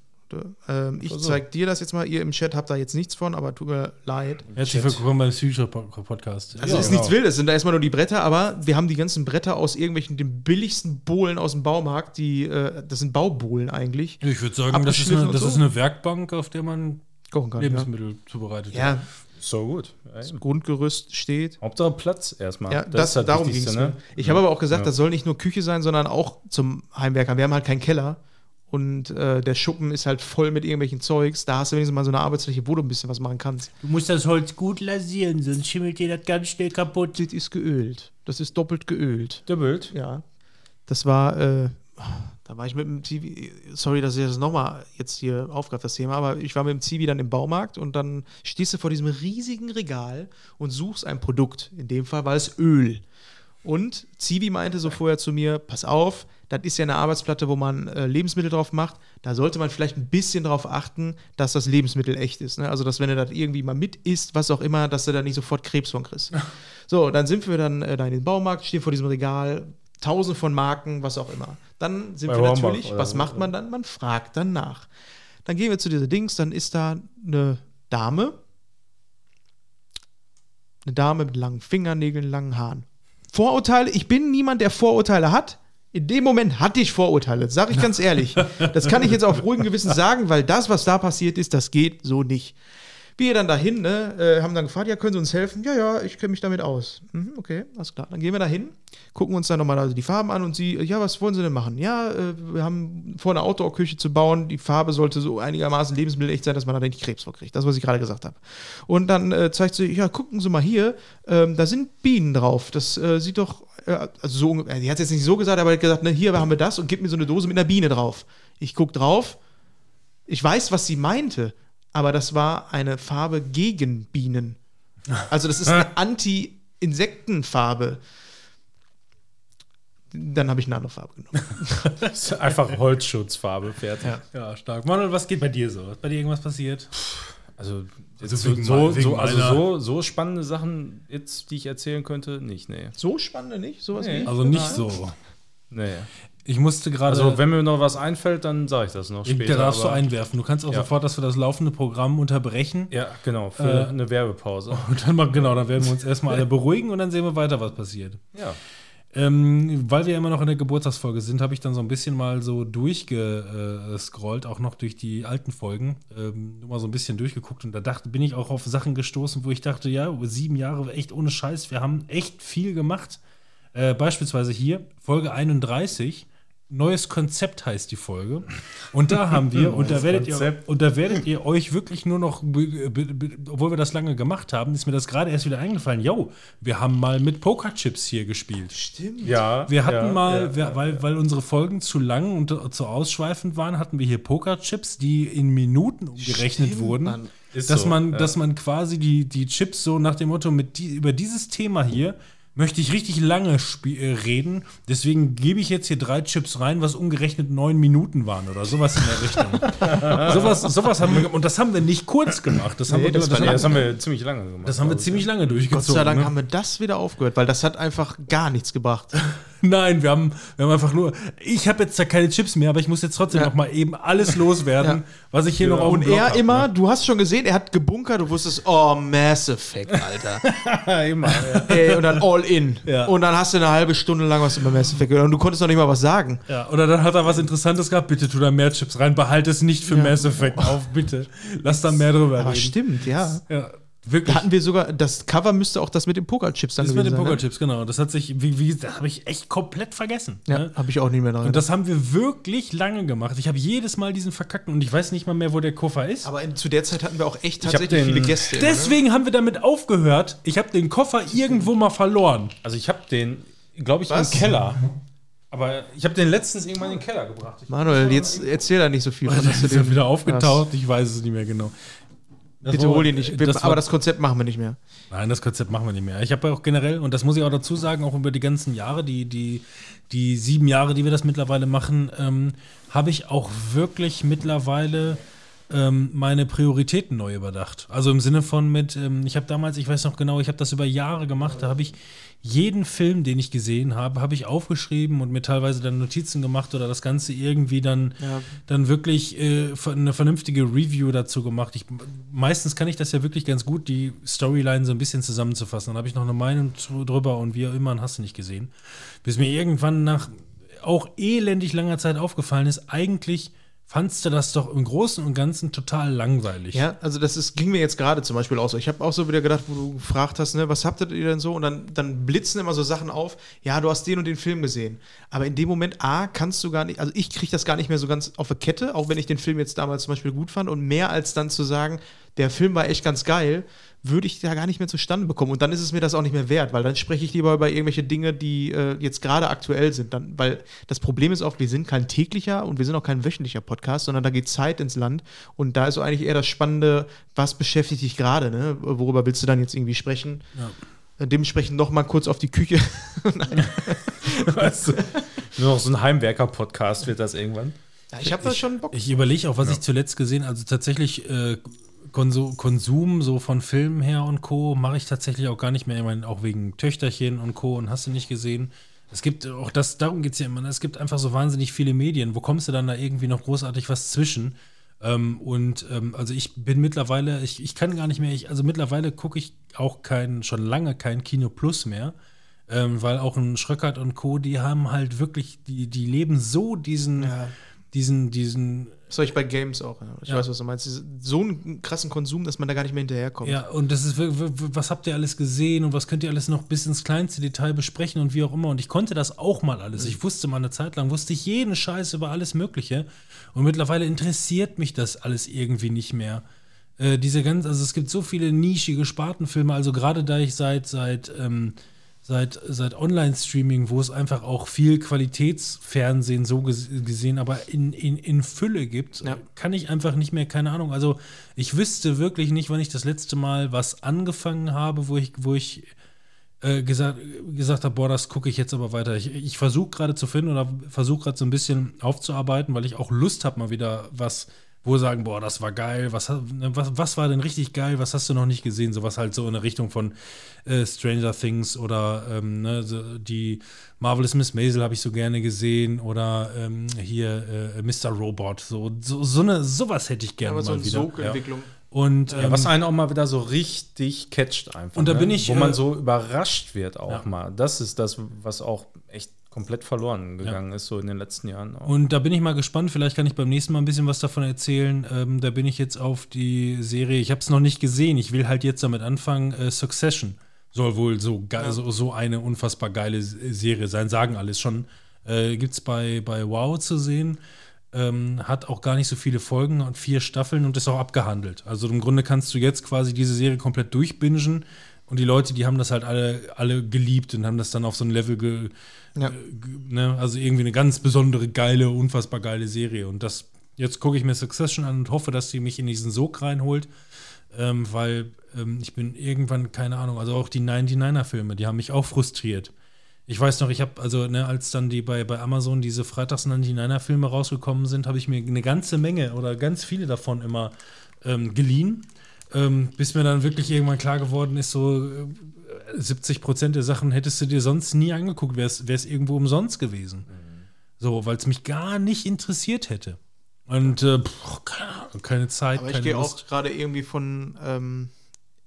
Ähm, ich zeig dir das jetzt mal. Ihr im Chat habt da jetzt nichts von, aber tut mir leid. Herzlich willkommen beim Psycho-Podcast. Also ist nichts Wildes, sind da erstmal nur die Bretter, aber wir haben die ganzen Bretter aus irgendwelchen den billigsten Bohlen aus dem Baumarkt, die äh, das sind Baubohlen eigentlich. Ich würde sagen, das ist, eine, das so? ist eine Werkbank, auf der man Kochen kann. Lebensmittel zubereitet. Ja, ja So gut. Ey. Grundgerüst steht. Hauptsache Platz erstmal. Ja, das, ist halt darum ging es. ne? Ich habe aber auch gesagt, das soll nicht nur Küche sein, sondern auch zum Heimwerkern. Wir haben halt keinen Keller und äh, der Schuppen ist halt voll mit irgendwelchen Zeugs. Da hast du wenigstens mal so eine Arbeitsfläche, wo du ein bisschen was machen kannst. Du musst das Holz gut lasieren, sonst schimmelt dir das ganz schnell kaputt. Das ist geölt. Das ist doppelt geölt. Doppelt. Ja. Das war, äh, da war ich mit dem Zivi, sorry, dass ich das nochmal jetzt hier aufgreife, das Thema, aber ich war mit dem Zivi dann im Baumarkt und dann stehst du vor diesem riesigen Regal und suchst ein Produkt. In dem Fall war es Öl. Und Zivi meinte so vorher zu mir, pass auf, das ist ja eine Arbeitsplatte, wo man äh, Lebensmittel drauf macht. Da sollte man vielleicht ein bisschen drauf achten, dass das Lebensmittel echt ist. Ne? Also, dass wenn du das irgendwie mal mit isst, was auch immer, dass du da nicht sofort Krebs von kriegst. So, dann sind wir dann äh, da in den Baumarkt, stehen vor diesem Regal, tausend von Marken, was auch immer. Dann sind Bei wir Hornbach natürlich, oder was macht man dann? Man fragt dann nach. Dann gehen wir zu dieser Dings, dann ist da eine Dame, eine Dame mit langen Fingernägeln, langen Haaren. Vorurteile, ich bin niemand, der Vorurteile hat. In dem Moment hatte ich Vorurteile, sage ich ganz ehrlich. Das kann ich jetzt auf ruhigem Gewissen sagen, weil das, was da passiert ist, das geht so nicht. Wir dann dahin, ne, äh, haben dann gefragt, ja, können Sie uns helfen? Ja, ja, ich kenne mich damit aus. Mhm, okay, alles klar. Dann gehen wir dahin, gucken uns dann nochmal also die Farben an und sie, ja, was wollen Sie denn machen? Ja, äh, wir haben vor, eine Outdoor-Küche zu bauen. Die Farbe sollte so einigermaßen lebensmittelecht sein, dass man da nicht Krebs vorkriegt. Das, was ich gerade gesagt habe. Und dann äh, zeigt sie, ja, gucken Sie mal hier, ähm, da sind Bienen drauf. Das äh, sieht doch, äh, also so, die hat es jetzt nicht so gesagt, aber hat gesagt, ne, hier haben wir das und gib mir so eine Dose mit einer Biene drauf. Ich guck drauf, ich weiß, was sie meinte, aber das war eine Farbe gegen Bienen. Also das ist eine Anti-Insektenfarbe. Dann habe ich eine andere Farbe genommen. Das ist einfach Holzschutzfarbe, fertig. Ja, stark. Manuel, was geht bei dir so? Ist bei dir irgendwas passiert? Also, Also so, so, also so, so spannende Sachen, jetzt, die ich erzählen könnte, nicht, nee. So spannend nicht? Sowas Nee. wie? Also nicht so. Nee. Ich musste gerade. Also, wenn mir noch was einfällt, dann sage ich das noch später. da darfst du einwerfen. Du kannst auch Ja. sofort, dass wir das laufende Programm unterbrechen. Ja, genau, für Äh, eine Werbepause. Und dann genau, dann werden wir uns erstmal alle beruhigen und dann sehen wir weiter, was passiert. Ja. Ähm, weil wir immer noch in der Geburtstagsfolge sind, habe ich dann so ein bisschen mal so durchgescrollt, auch noch durch die alten Folgen, ähm, nur mal so ein bisschen durchgeguckt und da dachte, bin ich auch auf Sachen gestoßen, wo ich dachte, ja, sieben Jahre, echt ohne Scheiß, wir haben echt viel gemacht. Äh, beispielsweise hier, Folge 31, Neues Konzept heißt die Folge. Und da haben wir, und da werdet ihr, und da werdet ihr euch wirklich nur noch, obwohl wir das lange gemacht haben, ist mir das gerade erst wieder eingefallen. Yo, wir haben mal mit Pokerchips hier gespielt. Stimmt. Ja. Wir hatten ja, mal, ja, wir, weil, weil unsere Folgen zu lang und zu ausschweifend waren, hatten wir hier Pokerchips, die in Minuten umgerechnet Stimmt, wurden. Mann. Ist dass, so, man, dass man quasi die, die Chips so nach dem Motto, mit die, über dieses Thema hier möchte ich richtig lange äh, reden. Deswegen gebe ich jetzt hier drei Chips rein, was umgerechnet neun Minuten waren oder sowas in der Richtung. sowas, sowas haben wir gemacht. Und das haben wir nicht kurz gemacht. Das haben, Nee, wir, das das, war das haben wir ziemlich lange gemacht. das haben wir ziemlich lange durchgezogen. Gott sei Dank ne? haben wir das wieder aufgehört, weil das hat einfach gar nichts gebracht. Nein, wir haben, wir haben einfach nur. Ich habe jetzt da keine Chips mehr, aber ich muss jetzt trotzdem Ja. noch mal eben alles loswerden, Ja. was ich hier noch auf Und er hab, immer, Ne? du hast schon gesehen, er hat gebunkert, du wusstest, oh, Mass Effect, Alter. Ja, immer. Ja. Ey, und dann all in. Ja. Und dann hast du eine halbe Stunde lang was über Mass Effect gehört und du konntest noch nicht mal was sagen. Ja, oder dann hat er was Interessantes gehabt. Bitte tu da mehr Chips rein. Behalte es nicht für Mass Effect auf, bitte. Lass da mehr drüber Aber reden. stimmt, ja. Ja, wirklich. Da hatten wir sogar, das Cover müsste auch das mit den Pokerchips dann das mit gewesen den sein. ne? Pokerchips, genau. Das hat sich, wie, wie das habe ich echt komplett vergessen. Ja, ne? habe ich auch nicht mehr dran. Und das haben wir wirklich lange gemacht. Ich habe jedes Mal diesen verkackten und ich weiß nicht mal mehr, wo der Koffer ist. aber in, zu der Zeit hatten wir auch echt tatsächlich den- viele Gäste. immer, ne? Deswegen haben wir damit aufgehört. Ich habe den Koffer irgendwo mal verloren. Also ich habe den, glaube ich, Was? im Keller. Aber ich habe den letztens irgendwann in den Keller gebracht. Ich Manuel, jetzt erzähl da nicht so viel. von, dass du Ist den- wieder aufgetaucht? Ich weiß es nicht mehr genau. Bitte hol ihn nicht. Das aber das Konzept machen wir nicht mehr. Nein, das Konzept machen wir nicht mehr. Ich habe ja auch generell, und das muss ich auch dazu sagen, auch über die ganzen Jahre, die, die, die sieben Jahre, die wir das mittlerweile machen, ähm, habe ich auch wirklich mittlerweile ähm, meine Prioritäten neu überdacht. Also im Sinne von mit, ähm, ich habe damals, ich weiß noch genau, ich habe das über Jahre gemacht, da habe ich jeden Film, den ich gesehen habe, habe ich aufgeschrieben und mir teilweise dann Notizen gemacht oder das Ganze irgendwie dann, dann wirklich äh, eine vernünftige Review dazu gemacht. Ich, meistens kann ich das ja wirklich ganz gut, die Storyline so ein bisschen zusammenzufassen. Dann habe ich noch eine Meinung drüber und wie auch immer, hast du nicht gesehen. Bis mir irgendwann nach auch elendig langer Zeit aufgefallen ist, eigentlich fandst du das doch im Großen und Ganzen total langweilig. Ja, also das ist, ging mir jetzt gerade zum Beispiel auch so. Ich habe auch so wieder gedacht, wo du gefragt hast, ne, was habt ihr denn so? Und dann, dann blitzen immer so Sachen auf, ja, du hast den und den Film gesehen. Aber in dem Moment, A, kannst du gar nicht, also ich kriege das gar nicht mehr so ganz auf der Kette, auch wenn ich den Film jetzt damals zum Beispiel gut fand. Und mehr als dann zu sagen, der Film war echt ganz geil, würde ich da gar nicht mehr zustande bekommen. Und dann ist es mir das auch nicht mehr wert, weil dann spreche ich lieber über irgendwelche Dinge, die äh, jetzt gerade aktuell sind. Dann, weil das Problem ist auch, wir sind kein täglicher und wir sind auch kein wöchentlicher Podcast, sondern da geht Zeit ins Land. Und da ist so eigentlich eher das Spannende, was beschäftigt dich gerade, ne? Worüber willst du dann jetzt irgendwie sprechen? Äh, Dementsprechend noch mal kurz auf die Küche. Nur noch so ein Heimwerker-Podcast wird das irgendwann. Ja, ich habe da schon Bock. Ich überlege auch, was ich zuletzt gesehen also tatsächlich äh, Konsu Konsum so von Filmen her und Co. mache ich tatsächlich auch gar nicht mehr. Ich meine, auch wegen Töchterchen und Co. und hast du nicht gesehen. Es gibt auch das, darum geht es ja immer, ne? es gibt einfach so wahnsinnig viele Medien. Wo kommst du dann da irgendwie noch großartig was zwischen? Ähm, und ähm, also ich bin mittlerweile, ich, ich kann gar nicht mehr, ich, also mittlerweile gucke ich auch kein, schon lange kein Kino Plus mehr. Ähm, weil auch ein Schröckert und Co., die haben halt wirklich, die, die leben so diesen, diesen, diesen Das habe ich bei Games auch. Ja. Ich Ja. weiß, was du meinst. So einen krassen Konsum, dass man da gar nicht mehr hinterherkommt. Ja, und das ist, was habt ihr alles gesehen und was könnt ihr alles noch bis ins kleinste Detail besprechen und wie auch immer. Und ich konnte das auch mal alles. Ich wusste mal eine Zeit lang, wusste ich jeden Scheiß über alles Mögliche. Und mittlerweile interessiert mich das alles irgendwie nicht mehr. Äh, diese ganz, also es gibt so viele nischige Spartenfilme, also gerade da ich seit, seit, ähm, seit, seit Online-Streaming, wo es einfach auch viel Qualitätsfernsehen so ges gesehen, aber in, in, in Fülle gibt, Ja. kann ich einfach nicht mehr, keine Ahnung. Also ich wüsste wirklich nicht, wann ich das letzte Mal was angefangen habe, wo ich, wo ich äh, gesagt, gesagt habe, boah, das gucke ich jetzt aber weiter. Ich, ich versuche gerade zu finden oder versuche gerade so ein bisschen aufzuarbeiten, weil ich auch Lust habe, mal wieder was, wo sagen, boah, das war geil, was, ne, was, was war denn richtig geil, was hast du noch nicht gesehen? Sowas halt so in der Richtung von äh, Stranger Things oder ähm, ne, so die Marvelous Miss Maisel habe ich so gerne gesehen oder ähm, hier äh, Mr. Robot. So, so, so eine, sowas hätte ich gerne aber so mal eine wieder. Sogentwicklung. Und Ja, ähm, was einen auch mal wieder so richtig catcht einfach. Und da ne? bin ich, Wo man äh, so überrascht wird auch Ja. mal. Das ist das, was auch echt komplett verloren gegangen ist, so in den letzten Jahren. Auch. Und da bin ich mal gespannt, vielleicht kann ich beim nächsten Mal ein bisschen was davon erzählen. Ähm, da bin ich jetzt auf die Serie, ich habe es noch nicht gesehen, ich will halt jetzt damit anfangen, äh, Succession soll wohl so, ge- so, so eine unfassbar geile Serie sein, sagen alles schon. Äh, Gibt es bei, bei Wow zu sehen. Ähm, hat auch gar nicht so viele Folgen und vier Staffeln und ist auch abgehandelt. Also im Grunde kannst du jetzt quasi diese Serie komplett durchbingen und die Leute, die haben das halt alle, alle geliebt und haben das dann auf so ein Level ge, Ja. ge- ne? Also irgendwie eine ganz besondere, geile, unfassbar geile Serie. Und das, jetzt gucke ich mir Succession an und hoffe, dass sie mich in diesen Sog reinholt. ähm, weil ähm, ich bin irgendwann, keine Ahnung, also auch die 99er-Filme, die haben mich auch frustriert. Ich weiß noch, ich habe, also, ne, als dann die bei, bei Amazon diese Freitags 99er-Filme rausgekommen sind, habe ich mir eine ganze Menge oder ganz viele davon immer ähm, geliehen. Ähm, bis mir dann wirklich irgendwann klar geworden ist, so äh, 70 Prozent der Sachen hättest du dir sonst nie angeguckt, wäre es irgendwo umsonst gewesen. So, weil es mich gar nicht interessiert hätte. Und äh, pff, keine, keine Zeit, Aber ich gehe auch gerade irgendwie von, ähm,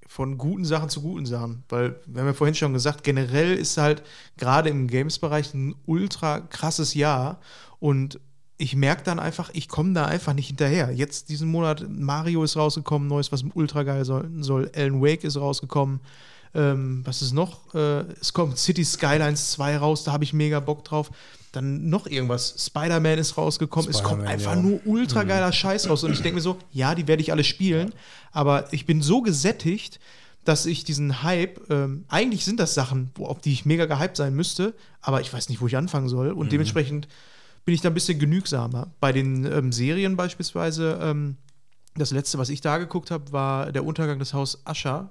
von guten Sachen zu guten Sachen. Weil, wir haben ja vorhin schon gesagt, generell ist halt gerade im Games-Bereich ein ultra krasses Jahr. Und ich merke dann einfach, ich komme da einfach nicht hinterher. Jetzt diesen Monat, Mario ist rausgekommen, neues, was ultra geil soll. soll. Alan Wake ist rausgekommen. Ähm, was ist noch? Äh, es kommt City Skylines 2 raus, da habe ich mega Bock drauf. Dann noch irgendwas. Spider-Man ist rausgekommen. es kommt einfach ja. nur ultra geiler Scheiß raus. Und ich denke mir so, ja, die werde ich alle spielen. Aber ich bin so gesättigt, dass ich diesen Hype, ähm, eigentlich sind das Sachen, wo, auf die ich mega gehypt sein müsste, aber ich weiß nicht, wo ich anfangen soll. Und dementsprechend bin ich da ein bisschen genügsamer. Bei den ähm, Serien beispielsweise, ähm, das letzte, was ich da geguckt habe, war Der Untergang des Haus Ascher.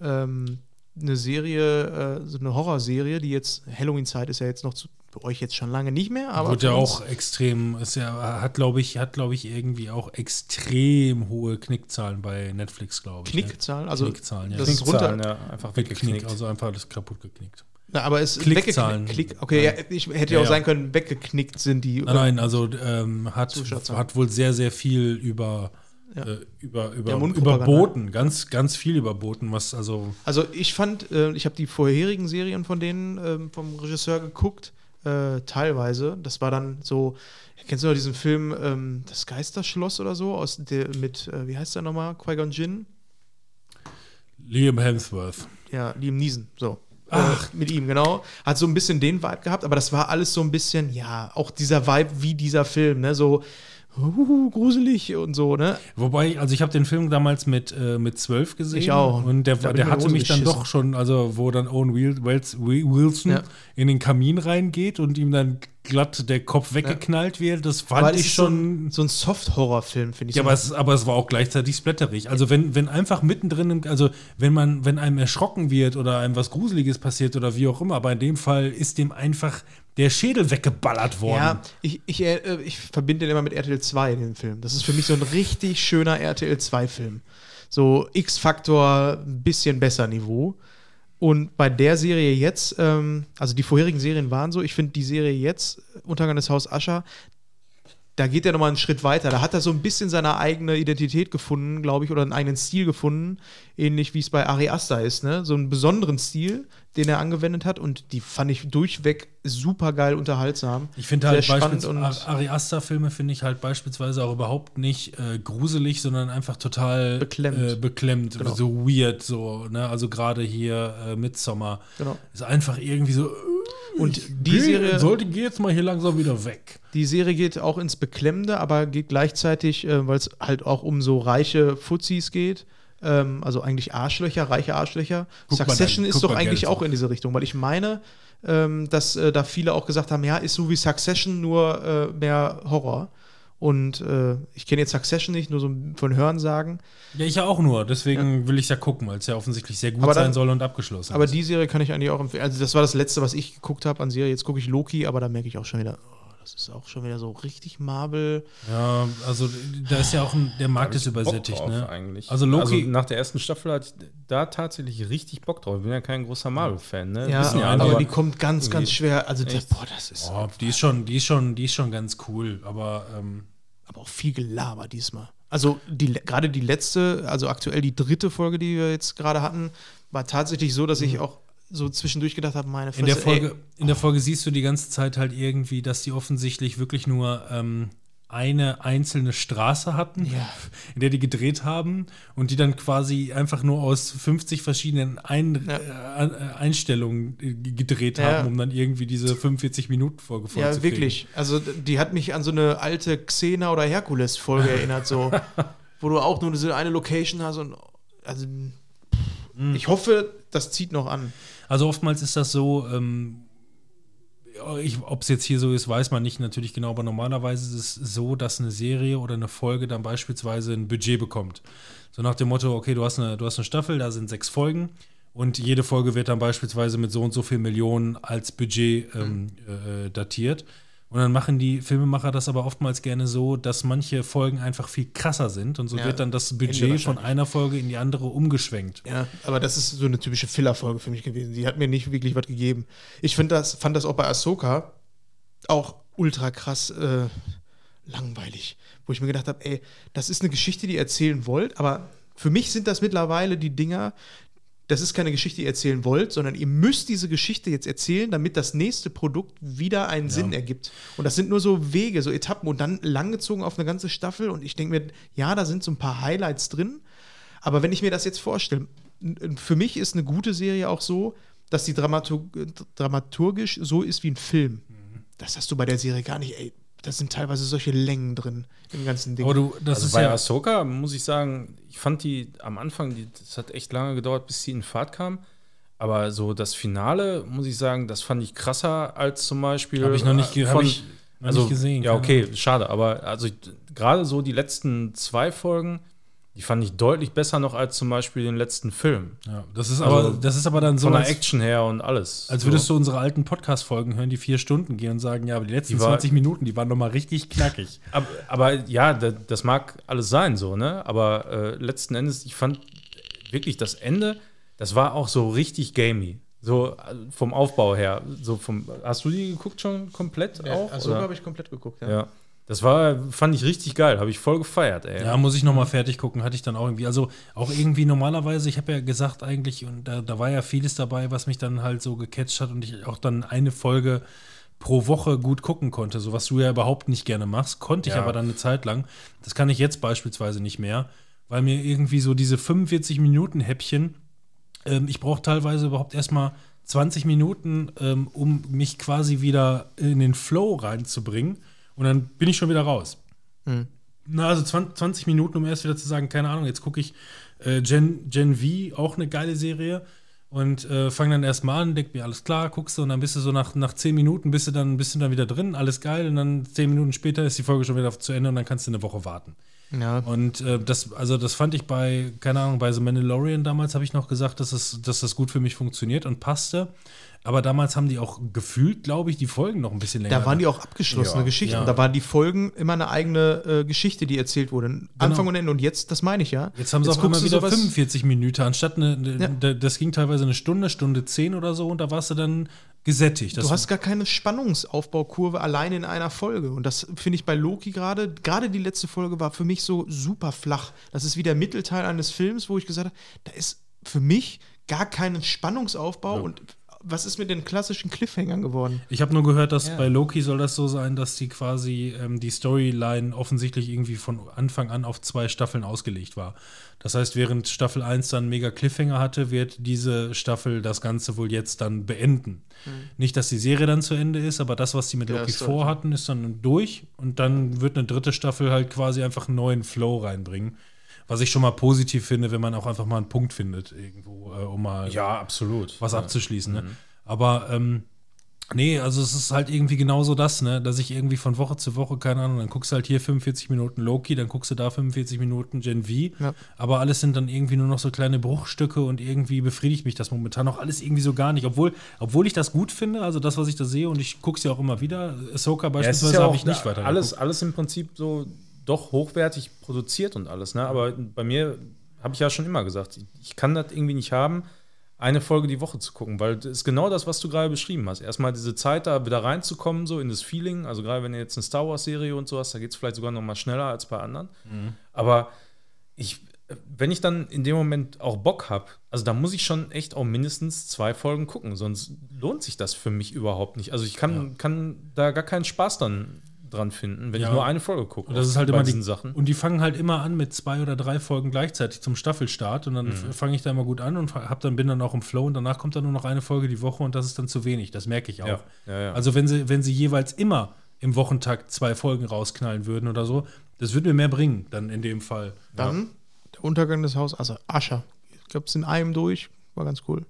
Ähm, eine Serie, äh, so eine Horrorserie, die jetzt, Halloween-Zeit ist ja jetzt noch zu, für euch jetzt schon lange nicht mehr, aber. Wird ja auch extrem, ist ja, hat glaube ich, hat glaube ich irgendwie auch extrem hohe Knickzahlen bei Netflix, glaube ich. ne? Knickzahlen, also Knickzahlen, ja. das ist runter, Knickzahlen, ja, einfach Geknickt, weggeknickt. also einfach alles kaputt geknickt. Na, aber es Klickzahlen. Klick, okay, ja, ich hätte ja auch sein können, weggeknickt sind die. Nein, nein, also ähm, hat, hat wohl sehr, sehr viel über, Ja. äh, über, über, Ja, überboten, ganz, ganz viel überboten, was also Also ich fand, äh, ich habe die vorherigen Serien von denen ähm, vom Regisseur geguckt, äh, teilweise. Das war dann so, kennst du noch diesen Film ähm, Das Geisterschloss oder so, aus der, mit, äh, wie heißt der nochmal, Qui-Gon Jinn? Liam Hemsworth. Ja, Liam Neeson, so. Ach. Mit ihm, genau. Hat so ein bisschen den Vibe gehabt, aber das war alles so ein bisschen, ja, auch dieser Vibe wie dieser Film, ne, so uh, gruselig und so, ne? Wobei, also ich habe den Film damals mit, äh, mit 12 gesehen. Ich auch. Und der, der mir hatte mich dann geschissen. doch schon, also wo dann Owen Wil- Wils- Wi- Wilson Ja. in den Kamin reingeht und ihm dann glatt der Kopf weggeknallt wird, das fand Aber ich ist so schon. ein, so ein Soft-Horror-Film, finde ich. Ja, so. aber es, aber es war auch gleichzeitig splatterig. Also wenn, wenn einfach mittendrin, im, also wenn man, wenn einem erschrocken wird oder einem was Gruseliges passiert oder wie auch immer, aber in dem Fall ist dem einfach der Schädel weggeballert worden. Ja, ich, ich, äh, ich verbinde den immer mit RTL 2, den Film. Das ist für mich so ein richtig schöner RTL 2-Film. So X-Faktor, ein bisschen besser Niveau. Und bei der Serie jetzt, ähm, also die vorherigen Serien waren so, ich finde die Serie jetzt, Untergang des Haus Ascher, da geht er nochmal einen Schritt weiter. Da hat er so ein bisschen seine eigene Identität gefunden, glaube ich, oder einen eigenen Stil gefunden. Ähnlich wie es bei Ari Aster ist, ne? So einen besonderen Stil, den er angewendet hat. Und die fand ich durchweg super geil unterhaltsam. Ich finde halt beispielsweise Ari Aster-Filme finde ich halt beispielsweise auch überhaupt nicht äh, gruselig, sondern einfach total Beklemmt. äh, beklemmt Genau. so weird, so, ne? Also gerade hier äh, Midsommar. Genau. Ist einfach irgendwie so. Und die geh, Serie, sollte geh jetzt mal hier langsam wieder weg. die Serie geht auch ins Beklemmende, aber geht gleichzeitig, äh, weil es halt auch um so reiche Fuzis geht. Ähm, also eigentlich Arschlöcher, reiche Arschlöcher. Guck Succession dann, ist doch eigentlich auch in diese Richtung, weil ich meine, ähm, dass äh, da viele auch gesagt haben, ja, ist so wie Succession, nur äh, mehr Horror. Und äh, ich kenne jetzt Succession nicht, nur so von Hörensagen. Ja, ich ja auch nur. Deswegen will ich ja gucken, weil es ja offensichtlich sehr gut Aber dann- sein soll und abgeschlossen Aber ist. die Serie kann ich eigentlich auch empfehlen. Also das war das Letzte, was ich geguckt habe an Serie. Jetzt gucke ich Loki, aber da merke ich auch schon wieder, oh, das ist auch schon wieder so richtig Marvel. Ja, also da ist ja auch ein, der Markt ist Bock übersättigt, drauf ne? Eigentlich. Also Loki- nach der ersten Staffel hatte ich da tatsächlich richtig Bock drauf. Ich bin ja kein großer Marvel-Fan, ne? Ja, Wissen aber, einige. die kommt ganz, ganz schwer. Also, das, boah, das ist Oh, die ist schon, die ist schon, die ist schon ganz cool, aber ähm, aber auch viel Gelaber diesmal. Also, die, gerade die letzte, also aktuell die dritte Folge, die wir jetzt gerade hatten, war tatsächlich so, dass ich auch so zwischendurch gedacht habe, meine Mhm. in der Fresse, ey, Folge, in der Folge siehst du die ganze Zeit halt irgendwie, dass die offensichtlich wirklich nur ähm, eine einzelne Straße hatten, Ja. in der die gedreht haben und die dann quasi einfach nur aus 50 verschiedenen Ein Ja. äh, äh, Einstellungen äh, gedreht Ja. haben, um dann irgendwie diese 45 Minuten Folge Ja, vollzukriegen. wirklich. Also, die hat mich an so eine alte Xena oder Herkules-Folge erinnert, so, wo du auch nur diese eine Location hast und also Mhm. ich hoffe, das zieht noch an. Also oftmals ist das so, ähm, Ob es jetzt hier so ist, weiß man nicht natürlich genau, aber normalerweise ist es so, dass eine Serie oder eine Folge dann beispielsweise ein Budget bekommt. So nach dem Motto, okay, du hast eine, du hast eine Staffel, da sind sechs Folgen und jede Folge wird dann beispielsweise mit so und so viel Millionen als Budget ähm, äh, datiert. Und dann machen die Filmemacher das aber oftmals gerne so, dass manche Folgen einfach viel krasser sind und so Ja, wird dann das Budget von einer Folge in die andere umgeschwenkt. Ja, aber das ist so eine typische Filler-Folge für mich gewesen. Die hat mir nicht wirklich was gegeben. Ich find das, fand das auch bei Ahsoka auch ultra krass äh, langweilig. Wo ich mir gedacht habe, ey, das ist eine Geschichte, die ihr erzählen wollt, aber für mich sind das mittlerweile die Dinger, das ist keine Geschichte, die ihr erzählen wollt, sondern ihr müsst diese Geschichte jetzt erzählen, damit das nächste Produkt wieder einen Sinn ergibt. Und das sind nur so Wege, so Etappen und dann langgezogen auf eine ganze Staffel. Und ich denke mir, ja, da sind so ein paar Highlights drin. Aber wenn ich mir das jetzt vorstelle, für mich ist eine gute Serie auch so, dass die Dramatur dramaturgisch so ist wie ein Film. Das hast du bei der Serie gar nicht, ey. Das sind teilweise solche Längen drin im ganzen Ding. Aber du, das Also ist bei ja. Ahsoka muss ich sagen, ich fand die am Anfang, die, das hat echt lange gedauert, bis sie in Fahrt kam. Aber so das Finale, muss ich sagen, das fand ich krasser als zum Beispiel. Habe ich noch nicht, von- ich noch also, nicht gesehen. Ja, okay, schade. Aber also gerade so die letzten zwei Folgen, die fand ich deutlich besser noch als zum Beispiel den letzten Film. Ja, das ist Also aber, das ist aber dann so, Von der als, Action her und alles. als So. würdest du unsere alten Podcast-Folgen hören, die vier Stunden gehen und sagen, ja, aber die letzten Die war- 20 Minuten, die waren nochmal richtig knackig. Aber, aber ja, da- das mag alles sein, so, ne? Aber äh, letzten Endes, ich fand wirklich das Ende, das war auch so richtig gamey. So äh, vom Aufbau her. So vom, hast du die geguckt schon komplett ja, auch? Oder? habe ich komplett geguckt, ja. Ja. Das war, fand ich richtig geil, habe ich voll gefeiert, ey. Ja, muss ich nochmal fertig gucken, hatte ich dann auch irgendwie. Also auch irgendwie normalerweise, ich habe ja gesagt eigentlich, und da, da war ja vieles dabei, was mich dann halt so gecatcht hat und ich auch dann eine Folge pro Woche gut gucken konnte, so was du ja überhaupt nicht gerne machst, konnte ich Ja. aber dann eine Zeit lang. Das kann ich jetzt beispielsweise nicht mehr, weil mir irgendwie so diese 45 Minuten Häppchen, ähm, ich brauche teilweise überhaupt erstmal 20 Minuten, ähm, um mich quasi wieder in den Flow reinzubringen und dann bin ich schon wieder raus. Na, also 20, 20 Minuten, um erst wieder zu sagen, keine Ahnung, jetzt gucke ich äh, Gen, Gen V, auch eine geile Serie. Und äh, fange dann erstmal an, denk mir, alles klar, guckst du und dann bist du so nach, nach 10 Minuten bist du, dann, bist du dann wieder drin, alles geil. Und dann 10 Minuten später ist die Folge schon wieder zu Ende und dann kannst du eine Woche warten. Ja. Und äh, das, also das fand ich bei, keine Ahnung, bei The Mandalorian damals habe ich noch gesagt, dass, es, dass das gut für mich funktioniert und passte. Aber damals haben die auch gefühlt, glaube ich, die Folgen noch ein bisschen länger. Da waren die auch abgeschlossene Ja, Geschichten. ja. Da waren die Folgen immer eine eigene äh, Geschichte, die erzählt wurde. Anfang und Ende. Und jetzt, das meine ich ja. Jetzt haben sie auch immer wieder sowas- 45 Minuten, anstatt eine, eine Ja. da- das ging teilweise eine Stunde, Stunde 10 oder so und da warst du dann gesättigt. Das Du hast gar keine Spannungsaufbaukurve alleine in einer Folge. Und das finde ich bei Loki gerade, gerade die letzte Folge war für mich so super flach. Das ist wie der Mittelteil eines Films, wo ich gesagt habe, da ist für mich gar keinen Spannungsaufbau. Und was ist mit den klassischen Cliffhangern geworden? ich habe nur gehört, dass Ja. bei Loki soll das so sein, dass die quasi ähm, die Storyline offensichtlich irgendwie von Anfang an auf zwei Staffeln ausgelegt war. Das heißt, während Staffel 1 dann mega Cliffhanger hatte, wird diese Staffel das Ganze wohl jetzt dann beenden. Nicht, dass die Serie dann zu Ende ist, aber das, was die mit Loki vorhatten, ist dann durch und dann wird eine dritte Staffel halt quasi einfach einen neuen Flow reinbringen. Was ich schon mal positiv finde, wenn man auch einfach mal einen Punkt findet, irgendwo, äh, um mal Ja, absolut. was ja. abzuschließen. Ne? Aber ähm, nee, also es ist halt irgendwie genauso das, ne? dass ich irgendwie von Woche zu Woche, keine Ahnung, dann guckst du halt hier 45 Minuten Loki, dann guckst du da 45 Minuten Gen V. Ja. Aber alles sind dann irgendwie nur noch so kleine Bruchstücke und irgendwie befriedigt mich das momentan auch alles irgendwie so gar nicht. Obwohl, obwohl ich das gut finde, also das, was ich da sehe und ich gucke es ja auch immer wieder. Ahsoka Ja, beispielsweise ja habe auch ich nicht weiter alles, alles im Prinzip so doch hochwertig produziert und alles, ne? Aber bei mir habe ich ja schon immer gesagt, ich, kann das irgendwie nicht haben, eine Folge die Woche zu gucken, weil das ist genau das, was du gerade beschrieben hast. Erstmal diese Zeit, da wieder reinzukommen, so in das Feeling. Also gerade wenn du jetzt eine Star Wars-Serie und so hast, da geht es vielleicht sogar noch mal schneller als bei anderen. Aber ich, wenn ich dann in dem Moment auch Bock habe, also da muss ich schon echt auch mindestens zwei Folgen gucken, sonst lohnt sich das für mich überhaupt nicht. Also ich kann, kann da gar keinen Spaß dann dran finden, wenn Ja. ich nur eine Folge gucke. Und das ist halt immer die diesen Sachen. Und die fangen halt immer an mit zwei oder drei Folgen gleichzeitig zum Staffelstart und dann Mhm. fange ich da immer gut an und hab dann bin dann auch im Flow und danach kommt dann nur noch eine Folge die Woche und das ist dann zu wenig. Das merke ich auch. Ja, ja, ja. Also wenn sie wenn sie jeweils immer im Wochentakt zwei Folgen rausknallen würden oder so, das würde mir mehr bringen dann in dem Fall. Dann der Untergang des Hauses, also Ascher. Ich glaube, es in einem durch, war ganz cool.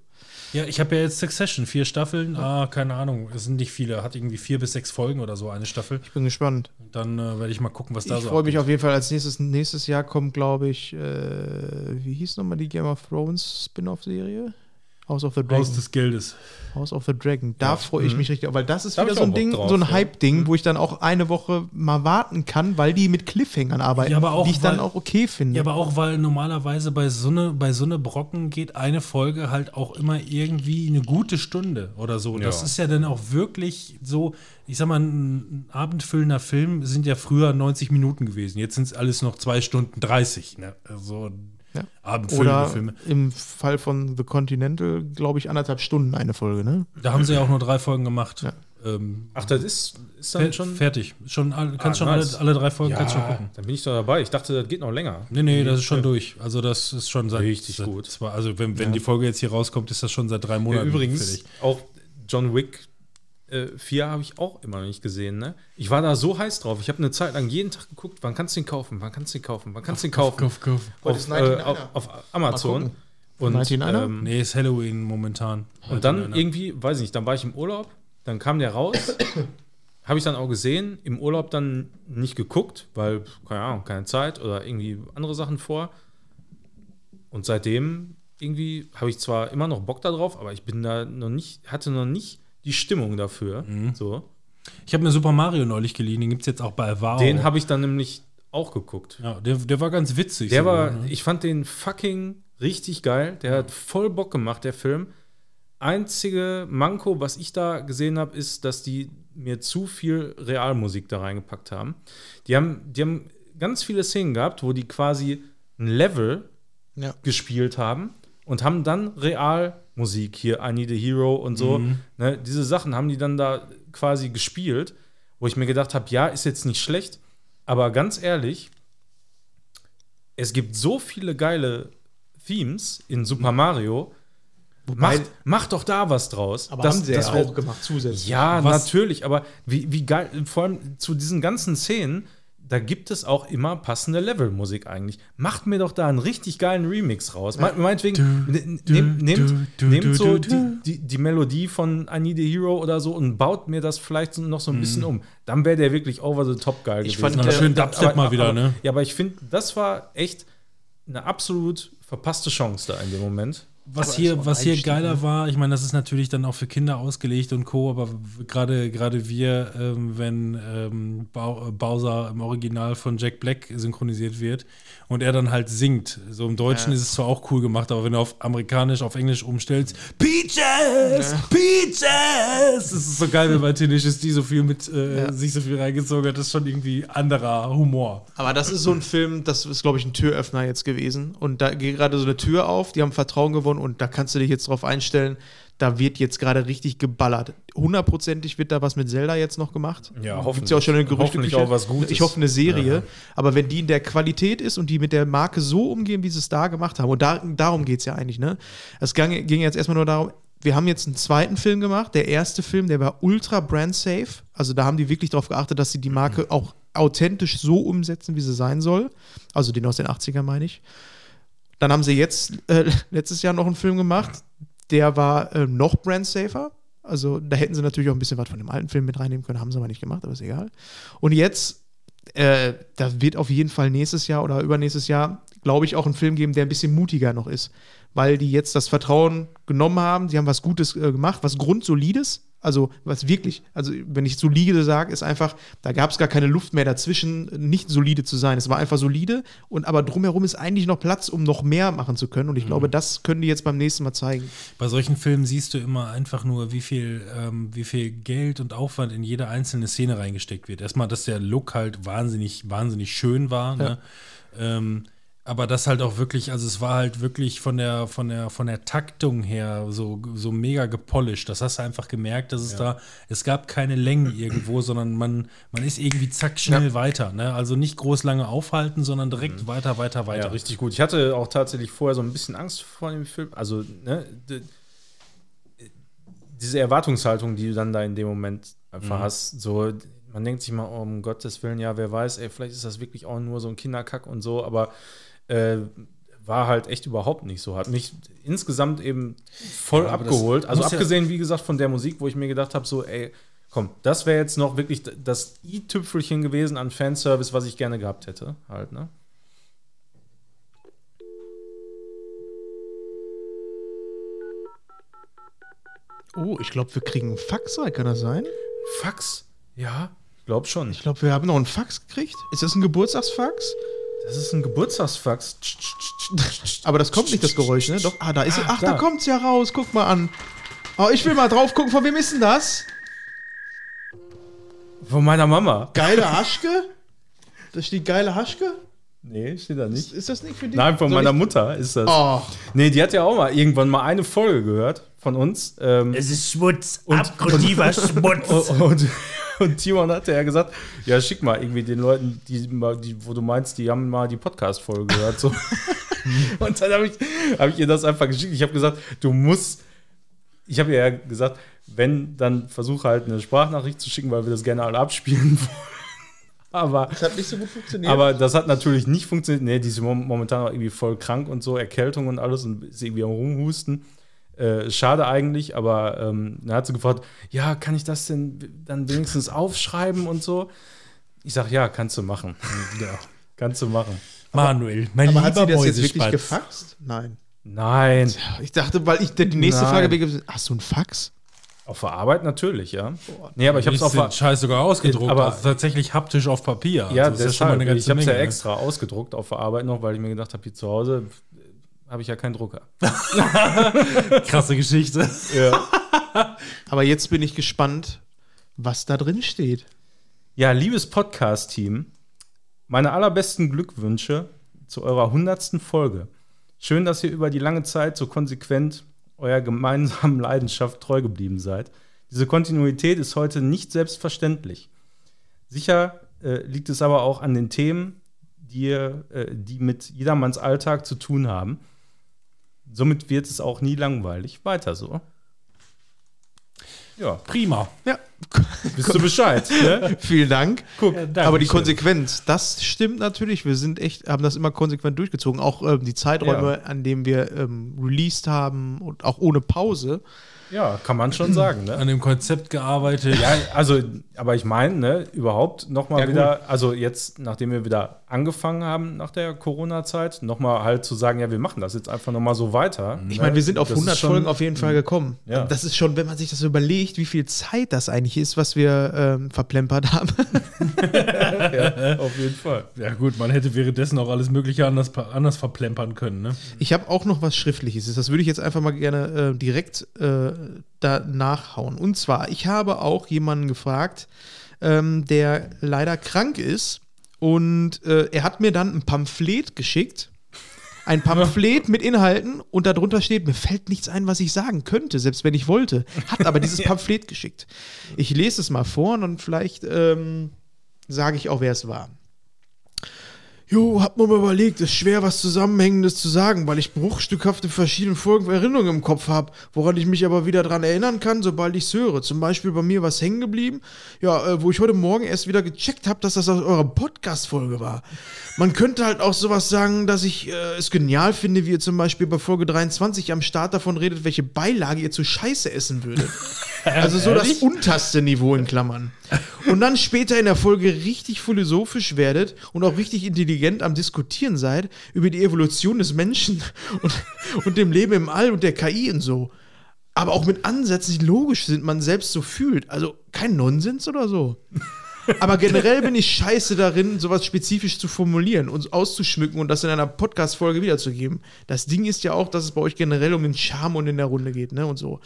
Ja, ich habe ja jetzt Succession, vier Staffeln. Ah, keine Ahnung, es sind nicht viele. Hat irgendwie vier bis sechs Folgen oder so, eine Staffel. Ich bin gespannt. Dann äh, werde ich mal gucken, was da Ich so freue mich auf jeden Fall. Als nächstes, nächstes Jahr kommt, glaube ich, äh, wie hieß nochmal die Game of Thrones Spin-off-Serie? House of the Dragon. Haus des Geldes. House of the Dragon. Da freue ich mich richtig, weil das ist Da wieder so ein Ding, drauf, so ein ja. Hype-Ding, wo ich dann auch eine Woche mal warten kann, weil die mit Cliffhangern arbeiten, Ja, aber auch, die ich dann weil- auch okay finde. Ja, aber auch, weil normalerweise bei so eine, bei so eine Brocken geht eine Folge halt auch immer irgendwie eine gute Stunde oder so. Das Ja. ist ja dann auch wirklich so, ich sag mal, ein abendfüllender Film sind ja früher 90 Minuten gewesen. Jetzt sind es alles noch zwei Stunden 30. Ne? Also Ja. abendfüllende Oder Filme. im Fall von The Continental, glaube ich, anderthalb Stunden eine Folge, ne? Da haben sie ja auch nur drei Folgen gemacht. Ja. Ähm, Ach, das ist, ist dann schon. fertig. Schon, all- kannst Ah, schon nice. alle, alle drei Folgen kannst schon Ja, gucken. dann bin ich doch dabei. Ich dachte, das geht noch länger. Nee, nee, das ist schon durch. Also das ist schon seit Richtig seit, gut. Zwar, also wenn, wenn die Folge jetzt hier rauskommt, ist das schon seit drei Ja, Monaten übrigens, fertig. auch John Wick äh, 4 habe ich auch immer noch nicht gesehen. Ne? Ich war da so heiß drauf. Ich habe eine Zeit lang jeden Tag geguckt, wann kannst du den kaufen, wann kannst du den kaufen, wann kannst du den kaufen. Kauf, kauf. Heute Auf, ist äh, 99er. auf, auf Amazon. Und, 99er? ähm, Nee, ist Halloween momentan. und dann irgendwie, weiß ich nicht, dann war ich im Urlaub, dann kam der raus, habe ich dann auch gesehen, im Urlaub dann nicht geguckt, weil, keine Ahnung, keine Zeit oder irgendwie andere Sachen vor. Und seitdem irgendwie habe ich zwar immer noch Bock darauf, aber ich bin da noch nicht, hatte noch nicht die Stimmung dafür. So. Ich habe mir Super Mario neulich geliehen, den gibt es jetzt auch bei Wow. Den habe ich dann nämlich auch geguckt. ja, der, der war ganz witzig. Der sogar, war, ne? ich fand den fucking richtig geil. Der hat voll Bock gemacht, der Film. Einzige Manko, was ich da gesehen habe, ist, dass die mir zu viel Realmusik da reingepackt haben. Die haben, die haben ganz viele Szenen gehabt, wo die quasi ein Level Ja. gespielt haben und haben dann Realmusik hier, I Need a Hero und so. Ne, diese Sachen haben die dann da quasi gespielt, wo ich mir gedacht habe, ja, ist jetzt nicht schlecht, aber ganz ehrlich, es gibt so viele geile Themes in Super Mario. Macht, macht doch da was draus. Aber Das- haben sie das ja auch gemacht zusätzlich. ja, Was- natürlich, aber wie, wie geil, vor allem zu diesen ganzen Szenen, da gibt es auch immer passende Levelmusik eigentlich. Macht mir doch da einen richtig geilen Remix raus. Me- Meinetwegen, ne- du, nehmt, nehmt, du, nehmt so die, die, die Melodie von I Need a Hero oder so und baut mir das vielleicht so- noch so ein bisschen Mhm. um. Dann wäre der wirklich over the top geil Ich gewesen. fand, Aber äh, schön Dubstep mal wieder, ne? Ja, aber ich finde, das war echt eine absolut verpasste Chance da in dem Moment. Was Aber hier, was hier geiler ne? war, ich meine, das ist natürlich dann auch für Kinder ausgelegt und Co., aber gerade gerade wir, ähm, wenn ähm, äh, Bowser im Original von Jack Black synchronisiert wird und er dann halt singt. So im Deutschen ist es zwar auch cool gemacht, aber wenn du auf amerikanisch, auf Englisch umstellst, Peaches! Peaches! Das ist so geil, wenn bei Tenacious D so viel mit äh, Ja. sich so viel reingezogen hat. Das ist schon irgendwie anderer Humor. Aber das ist so ein Film, das ist, glaube ich, ein Türöffner jetzt gewesen. Und da geht gerade so eine Tür auf, die haben Vertrauen gewonnen und da kannst du dich jetzt drauf einstellen, da wird jetzt gerade richtig geballert. Hundertprozentig wird da was mit Zelda jetzt noch gemacht. Ja, Gibt's ja auch schon eine hoffentlich. Gerüchte. Hoffentlich auch was Gutes. Ich hoffe eine Serie. Ja. Aber wenn die in der Qualität ist und die mit der Marke so umgehen, wie sie es da gemacht haben, und da, darum geht es ja eigentlich, ne? Es ging, ging jetzt erstmal nur darum, wir haben jetzt einen zweiten Film gemacht. Der erste Film, der war ultra brand safe. Also da haben die wirklich darauf geachtet, dass sie die Marke auch authentisch so umsetzen, wie sie sein soll. Also den aus den 80ern meine ich. Dann haben sie jetzt äh, letztes Jahr noch einen Film gemacht, der war äh, noch brand safer. Also da hätten sie natürlich auch ein bisschen was von dem alten Film mit reinnehmen können, haben sie aber nicht gemacht, aber ist egal. Und jetzt, äh, da wird auf jeden Fall nächstes Jahr oder übernächstes Jahr, glaube ich, auch einen Film geben, der ein bisschen mutiger noch ist. Weil die jetzt das Vertrauen genommen haben, sie haben was Gutes äh, gemacht, was Grundsolides. Also, was wirklich, also wenn ich solide sage, ist einfach, da gab es gar keine Luft mehr dazwischen, nicht solide zu sein. Es war einfach solide und aber drumherum ist eigentlich noch Platz, um noch mehr machen zu können. Und ich glaube, das können die jetzt beim nächsten Mal zeigen. Bei solchen Filmen siehst du immer einfach nur, wie viel, ähm, wie viel Geld und Aufwand in jede einzelne Szene reingesteckt wird. Erstmal, dass der Look halt wahnsinnig, wahnsinnig schön war. Ne? Ähm, aber das halt auch wirklich, also es war halt wirklich von der, von der, von der Taktung her so, so mega gepolished. Das hast du einfach gemerkt, dass es da, es gab keine Längen irgendwo, sondern man, man ist irgendwie zack schnell weiter. Ne? Also nicht groß lange aufhalten, sondern direkt weiter, weiter, weiter. Ja, richtig gut. Ich hatte auch tatsächlich vorher so ein bisschen Angst vor dem Film. Also, ne, diese Erwartungshaltung, die du dann da in dem Moment einfach hast, so, man denkt sich mal, oh, um Gottes Willen, ja, wer weiß, ey, vielleicht ist das wirklich auch nur so ein Kinderkack und so, aber äh, war halt echt überhaupt nicht so. Hat mich insgesamt eben voll Ja, abgeholt. Also muss ja- abgesehen, wie gesagt, von der Musik, wo ich mir gedacht habe, so, ey, komm, das wäre jetzt noch wirklich das i-Tüpfelchen gewesen an Fanservice, was ich gerne gehabt hätte. Halt, ne? Oh, ich glaube, wir kriegen einen Fax kann das sein? Fax? Ja, ich glaube schon. Ich glaube, wir haben noch einen Fax gekriegt. Ist das ein Geburtstagsfax? Das ist ein Geburtstagsfax. Aber das kommt nicht, das Geräusch, ne? Doch, ah, da ist es. Ach, da, da. kommt's ja raus. Guck mal an. Oh, ich will mal drauf gucken, von wem ist denn das? Von meiner Mama. Geile Haschke? Da steht geile Haschke? Nee, steht da nicht. Ist das nicht für dich? Nein, von Soll meiner ich- Mutter ist das. Oh, Nee, die hat ja auch mal irgendwann mal eine Folge gehört von uns. Ähm, Es ist Schmutz, abgrundtiefer Schmutz. und, und, und Timon hatte ja gesagt, ja, schick mal irgendwie den Leuten, die, die wo du meinst, die haben mal die Podcast-Folge gehört. So. und dann habe ich, hab ich ihr das einfach geschickt. Ich habe gesagt, du musst, ich habe ihr ja gesagt, wenn, dann versuche halt eine Sprachnachricht zu schicken, weil wir das gerne alle abspielen wollen. Aber das hat nicht so gut funktioniert. aber das hat natürlich nicht funktioniert. Nee, die ist mom- momentan auch irgendwie voll krank und so, Erkältung und alles und ist irgendwie am Rumhusten. Äh, schade eigentlich, aber ähm, dann hat sie gefragt, ja, kann ich das denn dann wenigstens aufschreiben und so? Ich sag, ja, kannst du machen. Ja, kannst du machen. Manuel, mein aber hat sie lieber das jetzt wirklich gefaxt? Nein. Nein. Ich dachte, weil ich die nächste Nein. Frage wäre, hast du einen Fax? Auf der Arbeit natürlich, ja. Nee, aber ich habe es auf den Scheiß sogar ausgedruckt, Aber- also tatsächlich haptisch auf Papier. ja, Also das ist schon mal deshalb. eine ganze ich habe es ja extra ausgedruckt auf der Arbeit noch, weil ich mir gedacht habe, hier zu Hause habe ich ja keinen Drucker. Krasse Geschichte. Aber jetzt bin ich gespannt, was da drin steht. Ja, liebes Podcast-Team, meine allerbesten Glückwünsche zu eurer hundertsten Folge. Schön, dass ihr über die lange Zeit so konsequent eurer gemeinsamen Leidenschaft treu geblieben seid. Diese Kontinuität ist heute nicht selbstverständlich. Sicher äh, liegt es aber auch an den Themen, die, äh, die mit jedermanns Alltag zu tun haben. Somit wird es auch nie langweilig. Weiter so. Ja, Prima. Ja, wisst du Bescheid. ne? vielen Dank. Guck, Aber die Konsequenz, das stimmt natürlich. Wir sind echt, haben das immer konsequent durchgezogen. Auch ähm, die Zeiträume, an denen wir ähm, released haben und auch ohne Pause. ja, kann man schon sagen. Ne? An dem Konzept gearbeitet. Ja, also, aber ich meine, ne, überhaupt nochmal Ja, gut. wieder, also jetzt, nachdem wir wieder angefangen haben nach der Corona-Zeit, nochmal halt zu sagen, ja, wir machen das jetzt einfach nochmal so weiter. Ich ne? meine, wir sind auf Das ist 100 schon- Folgen auf jeden Fall gekommen. Ja. Das ist schon, wenn man sich das überlegt, wie viel Zeit das eigentlich ist, was wir ähm, verplempert haben. Ja, auf jeden Fall. Ja gut, man hätte währenddessen auch alles Mögliche anders, anders verplempern können. Ne? Ich habe auch noch was Schriftliches. Das würde ich jetzt einfach mal gerne äh, direkt äh, da nachhauen. Und zwar, ich habe auch jemanden gefragt, ähm, der leider krank ist. Und äh, er hat mir dann ein Pamphlet geschickt. Ein Pamphlet mit Inhalten und darunter steht, mir fällt nichts ein, was ich sagen könnte, selbst wenn ich wollte. Hat aber dieses Pamphlet geschickt. Ich lese es mal vor und vielleicht ähm, sage ich auch, wer es war. Jo, hab mir mal überlegt, ist schwer, was Zusammenhängendes zu sagen, weil ich bruchstückhafte verschiedene Folgen Erinnerungen im Kopf habe, woran ich mich aber wieder dran erinnern kann, sobald ich's höre. Zum Beispiel bei mir was hängen geblieben, ja, äh, wo ich heute Morgen erst wieder gecheckt habe, dass das aus eurer Podcast-Folge war. Man könnte halt auch sowas sagen, dass ich äh, es genial finde, wie ihr zum Beispiel bei Folge 23 am Start davon redet, welche Beilage ihr zu Scheiße essen würdet. Also so das unterste Niveau in Klammern. Und dann später in der Folge richtig philosophisch werdet und auch richtig intelligent am Diskutieren seid über die Evolution des Menschen und, und dem Leben im All und der KI und so. Aber auch mit Ansätzen, die logisch sind, man selbst so fühlt. Also kein Nonsens oder so. Aber generell bin ich scheiße darin, sowas spezifisch zu formulieren und auszuschmücken und das in einer Podcast-Folge wiederzugeben. Das Ding ist ja auch, dass es bei euch generell um den Charme und in der Runde geht, ne? Und so.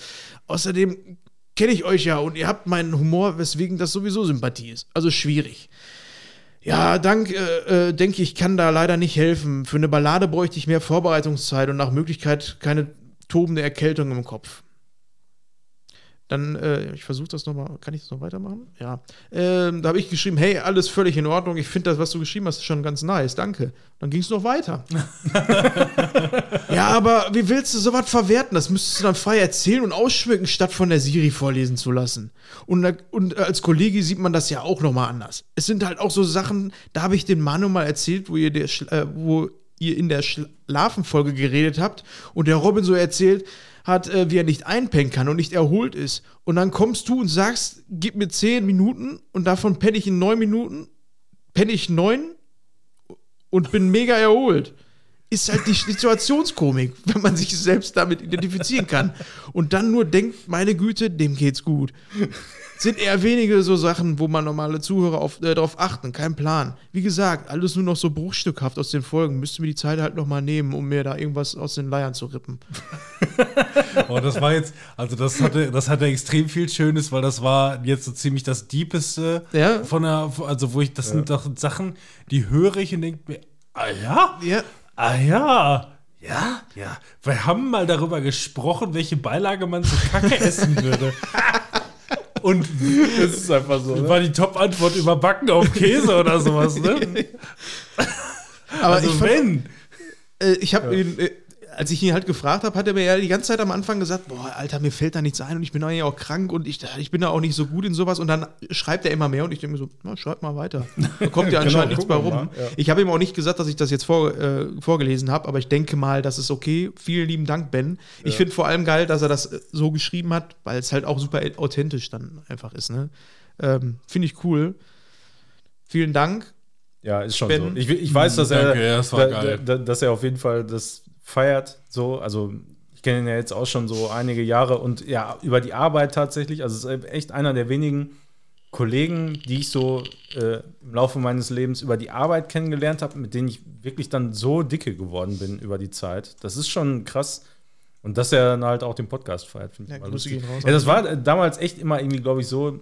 Außerdem kenne ich euch ja und ihr habt meinen Humor, weswegen das sowieso Sympathie ist. Also schwierig. Ja, dank, äh, äh, denke ich, kann da leider nicht helfen. Für eine Ballade bräuchte ich mehr Vorbereitungszeit und nach Möglichkeit keine tobende Erkältung im Kopf. Dann, äh, ich versuche das nochmal, kann ich das noch weitermachen? Ja. Ähm, da habe ich geschrieben, hey, alles völlig in Ordnung. Ich finde das, was du geschrieben hast, ist schon ganz nice. Danke. Dann ging es noch weiter. ja, aber wie willst du sowas verwerten? Das müsstest du dann frei erzählen und ausschmücken, statt von der Siri vorlesen zu lassen. Und, und als Kollege sieht man das ja auch nochmal anders. Es sind halt auch so Sachen, da habe ich dem Manu mal erzählt, wo ihr, der, äh, wo ihr in der Schlafenfolge geredet habt und der Robin so erzählt hat, äh, wie er nicht einpennen kann und nicht erholt ist. Und dann kommst du und sagst, gib mir zehn Minuten und davon penne ich in neun Minuten, penne ich neun und bin mega erholt. Ist halt die Situationskomik, wenn man sich selbst damit identifizieren kann. Und dann nur denkt, meine Güte, dem geht's gut. Sind eher wenige so Sachen, wo man normale Zuhörer auf, äh, darauf achten. Kein Plan. Wie gesagt, alles nur noch so bruchstückhaft aus den Folgen. Müsste mir die Zeit halt noch mal nehmen, um mir da irgendwas aus den Leiern zu rippen. Oh, das war jetzt, also das hatte, das hatte extrem viel Schönes, weil das war jetzt so ziemlich das Deepeste Ja. von der, also wo ich, das sind doch Sachen, die höre ich und denke mir, ah ja, Ja. ah ja, ja, ja. Wir haben mal darüber gesprochen, welche Beilage man zu Kacke essen würde. Und Das ist einfach so. Ne? war die Top-Antwort überbacken auf Käse oder sowas, ne? Aber Also ich fand, wenn. äh, ich habe ihn, äh, als ich ihn halt gefragt habe, hat er mir ja die ganze Zeit am Anfang gesagt, boah, Alter, mir fällt da nichts ein und ich bin eigentlich auch krank und ich, ich bin da auch nicht so gut in sowas und dann schreibt er immer mehr und ich denke mir so, na, schreib mal weiter. Da kommt ja anscheinend nichts bei rum. ja. Ich habe ihm auch nicht gesagt, dass ich das jetzt vor, äh, vorgelesen habe, aber ich denke mal, das ist okay. Vielen lieben Dank, Ben. Ich finde vor allem geil, dass er das äh, so geschrieben hat, weil es halt auch super authentisch dann einfach ist. Ne? Ähm, finde ich cool. Vielen Dank. Ja, ist schon Ben. so. Ich, ich weiß, dass Danke, er, ja, das da, da, dass er auf jeden Fall das feiert. So, also ich kenne ihn ja jetzt auch schon so einige Jahre und ja, über die Arbeit tatsächlich. Also es ist echt einer der wenigen Kollegen, die ich so äh, im Laufe meines Lebens über die Arbeit kennengelernt habe, mit denen ich wirklich dann so dicke geworden bin über die Zeit. Das ist schon krass. Und dass er dann halt auch den Podcast feiert, finde ich Ja, mal Grüße lustig. raus. Ja, das war damals echt immer irgendwie, glaube ich, so.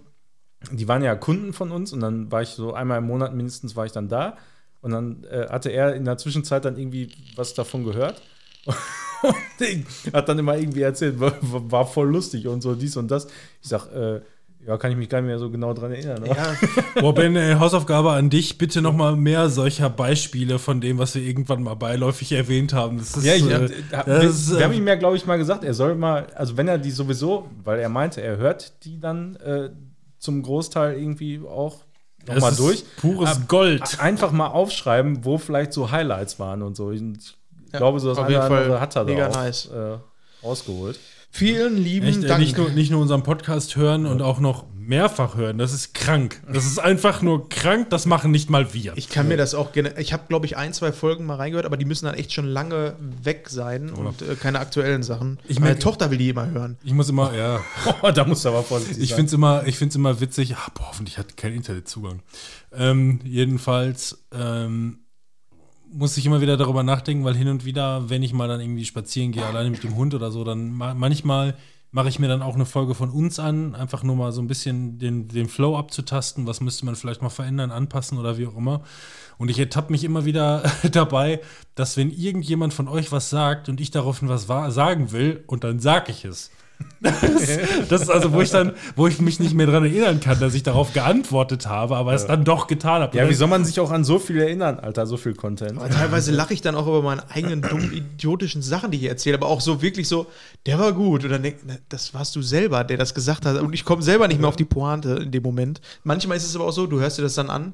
Die waren ja Kunden von uns und dann war ich so einmal im Monat mindestens war ich dann da und dann äh, hatte er in der Zwischenzeit dann irgendwie was davon gehört hat dann immer irgendwie erzählt, war, war voll lustig und so dies und das. Ich sag, äh, ja, kann ich mich gar nicht mehr so genau dran erinnern. Ja, Boah, Ben, äh, Hausaufgabe an dich. Bitte noch mal mehr solcher Beispiele von dem, was wir irgendwann mal beiläufig erwähnt haben. Das ist, Ja, ich, äh, hab- das wir, ist, wir haben äh, ihm ja, glaube ich, mal gesagt, er soll mal, also wenn er die sowieso, weil er meinte, er hört die dann äh, zum Großteil irgendwie auch nochmal durch. Pures Gold. Einfach mal aufschreiben, wo vielleicht so Highlights waren und so. Und Ich glaube, so das auf eine jeden oder Fall andere hat er da mega auch nice. äh, rausgeholt. vielen lieben Echt, äh, Dank. nicht, nur, nicht nur unseren Podcast hören und auch noch mehrfach hören. Das ist krank. Das ist einfach nur krank. Das machen nicht mal wir. Ich kann mir das auch gerne. Ich habe, glaube ich, ein, zwei Folgen mal reingehört, aber die müssen dann echt schon lange weg sein und äh, keine aktuellen Sachen. Ich Meine Tochter will die immer hören. Ich muss immer, ja. da musst du aber vorsichtig Ich finde es immer, ich find's immer witzig. Ah, boah, hoffentlich hat kein Internetzugang. Ähm, jedenfalls ähm, muss ich immer wieder darüber nachdenken, weil hin und wieder, wenn ich mal dann irgendwie spazieren gehe, alleine mit dem Hund oder so, dann ma manchmal mache ich mir dann auch eine Folge von uns an, einfach nur mal so ein bisschen den, den Flow abzutasten, was müsste man vielleicht mal verändern, anpassen oder wie auch immer. Und ich ertappe mich immer wieder dabei, dass wenn irgendjemand von euch was sagt und ich daraufhin was wa- sagen will und dann sage ich es. Das, das ist also, wo ich dann, wo ich mich nicht mehr daran erinnern kann, dass ich darauf geantwortet habe, aber es dann doch getan habe. Ja, wie soll man sich auch an so viel erinnern, Alter, so viel Content. Aber teilweise lache ich dann auch über meine eigenen dummen, idiotischen Sachen, die ich erzähle, aber auch so wirklich so, der war gut. Und dann denk, na, das warst du selber, der das gesagt hat. Und ich komme selber nicht mehr auf die Pointe in dem Moment. Manchmal ist es aber auch so, du hörst dir das dann an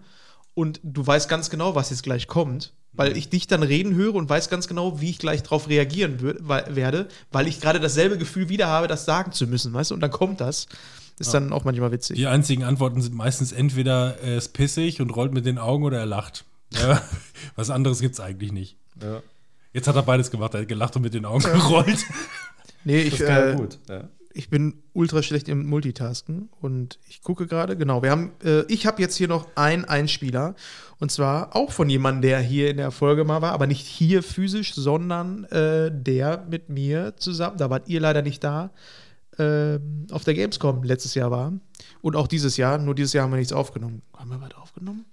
und du weißt ganz genau, was jetzt gleich kommt, weil ich dich dann reden höre und weiß ganz genau, wie ich gleich darauf reagieren werde, weil ich gerade dasselbe Gefühl wieder habe, das sagen zu müssen, weißt du? Und dann kommt das. Ist dann auch manchmal witzig. Die einzigen Antworten sind meistens entweder er ist pissig und rollt mit den Augen oder er lacht. Ja, was anderes gibt es eigentlich nicht. Ja. Jetzt hat er beides gemacht. Er hat gelacht und mit den Augen gerollt. Nee, ich, Das ist äh, gut. Ja. Ich bin ultra schlecht im Multitasken und ich gucke gerade, genau, wir haben, äh, ich habe jetzt hier noch einen Einspieler und zwar auch von jemandem, der hier in der Folge mal war, aber nicht hier physisch, sondern äh, der mit mir zusammen, da wart ihr leider nicht da, ähm, auf der Gamescom letztes Jahr war und auch dieses Jahr, nur dieses Jahr haben wir nichts aufgenommen. Haben wir was aufgenommen?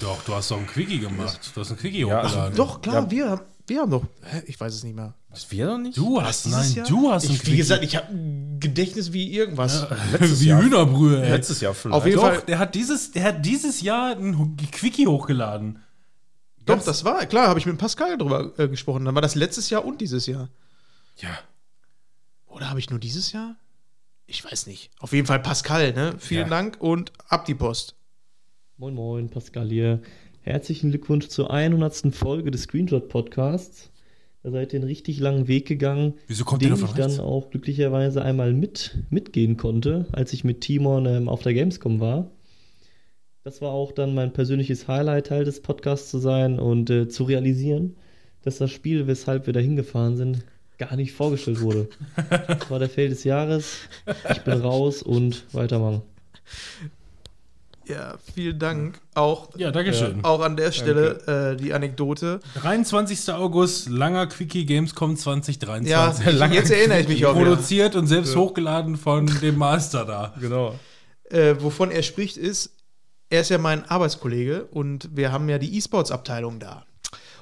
Doch, du hast doch einen Quickie gemacht. Du hast einen Quickie Ja, hochgeladen. Doch, klar, Ja. wir, haben- wir haben doch, hä, ich weiß es nicht mehr. Was wir doch nicht? Du hast, Dieses nein, Jahr? du hast ich, Wie gesagt, ich habe ein Gedächtnis wie irgendwas. letztes Wie Jahr. Hühnerbrühe, ey. Letztes Jahr vielleicht. Auf jeden Doch, Fall- der hat, dieses, der hat dieses Jahr einen Quickie hochgeladen. Doch, das war, klar, habe ich mit Pascal drüber äh, gesprochen. Dann war das letztes Jahr und dieses Jahr. Ja. Oder habe ich nur dieses Jahr? Ich weiß nicht. Auf jeden Fall Pascal, ne? Vielen Ja. Dank und ab die Post. Moin Moin, Pascal hier. Herzlichen Glückwunsch zur 100. Folge des Screenshot Podcasts. Da seid ihr einen richtig langen Weg gegangen, Wieso kommt den ich rechts? dann auch glücklicherweise einmal mit, mitgehen konnte, als ich mit Timon ähm, auf der Gamescom war. Das war auch dann mein persönliches Highlight, Teil des Podcasts zu sein und äh, zu realisieren, dass das Spiel, weshalb wir da hingefahren sind, gar nicht vorgestellt wurde. Das war der Fail des Jahres. Ich bin raus und weitermachen. Ja, vielen Dank. Auch, Ja, Dankeschön. auch an der Stelle äh, die Anekdote. 23. August, langer Quickie Gamescom Ja, 2023. jetzt erinnere ich mich auch wieder. Produziert und selbst hochgeladen von dem Master da. Genau. Äh, wovon er spricht, ist, er ist ja mein Arbeitskollege und wir haben ja die E-Sports-Abteilung da.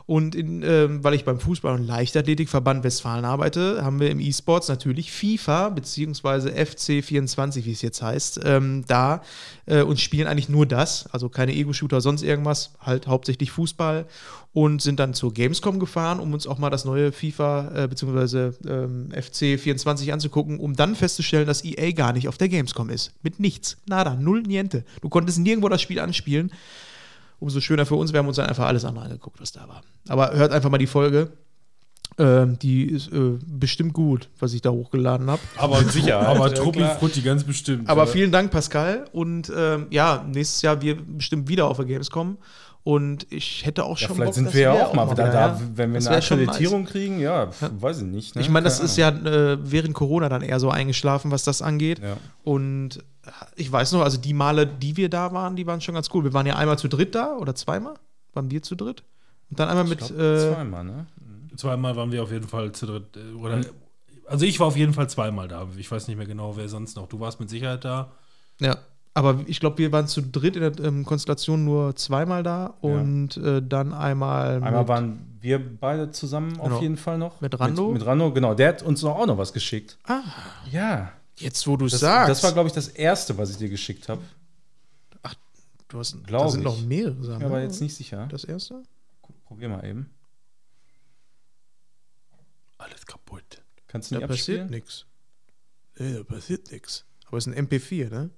Und in, ähm, weil ich beim Fußball- und Leichtathletikverband Westfalen arbeite, haben wir im E-Sports natürlich FIFA beziehungsweise FC24, wie es jetzt heißt, ähm, da äh, und spielen eigentlich nur das, also keine Ego-Shooter, sonst irgendwas, halt hauptsächlich Fußball und sind dann zur Gamescom gefahren, um uns auch mal das neue FIFA äh, beziehungsweise ähm, FC24 anzugucken, um dann festzustellen, dass EA gar nicht auf der Gamescom ist. Mit nichts. Nada, null, niente. Du konntest nirgendwo das Spiel anspielen. Umso schöner für uns, wir haben uns dann einfach alles andere angeguckt, was da war. Aber hört einfach mal die Folge. Ähm, die ist äh, bestimmt gut, was ich da hochgeladen habe. Aber Sicherheit, Aber ja, Truppi. Frutti ganz bestimmt. Aber vielen Dank, Pascal. Und ähm, ja, nächstes Jahr wir bestimmt wieder auf der Gamescom. Und ich hätte auch Ja, schon vielleicht Bock, sind wir ja auch mal wieder da, ja. wenn wir Das eine Akkreditierung kriegen. Ja, pf, weiß ich nicht. Ne? Ich meine, das Keine ist ja äh, während Corona dann eher so eingeschlafen, was das angeht. Ja. Und äh, ich weiß noch, also die Male, die wir da waren, die waren schon ganz cool. Wir waren ja einmal zu dritt da oder zweimal. Waren wir zu dritt? Und dann einmal Ich mit. glaub, äh, zweimal, ne? Zweimal waren wir auf jeden Fall zu dritt. äh, Oder, also ich war auf jeden Fall zweimal da. Ich weiß nicht mehr genau, wer sonst noch. Du warst mit Sicherheit da. Ja, aber ich glaube, wir waren zu dritt in der ähm, Konstellation nur zweimal da und äh, dann einmal. Einmal waren wir beide zusammen Genau. auf jeden Fall noch. Mit Rando? Mit, mit Rando, genau. Der hat uns noch auch noch was geschickt. Ah, Ja. jetzt wo du Das, sagst. das war, glaube ich, das erste, was ich dir geschickt habe. du hast, glaub da sind ich. noch mehrere Sachen. Ich aber jetzt nicht sicher. Das erste? Probier mal eben. Alles kaputt. Kannst du Da nicht passiert abspielen? nichts. Nee, da passiert nichts. Aber es ist ein MP4, ne?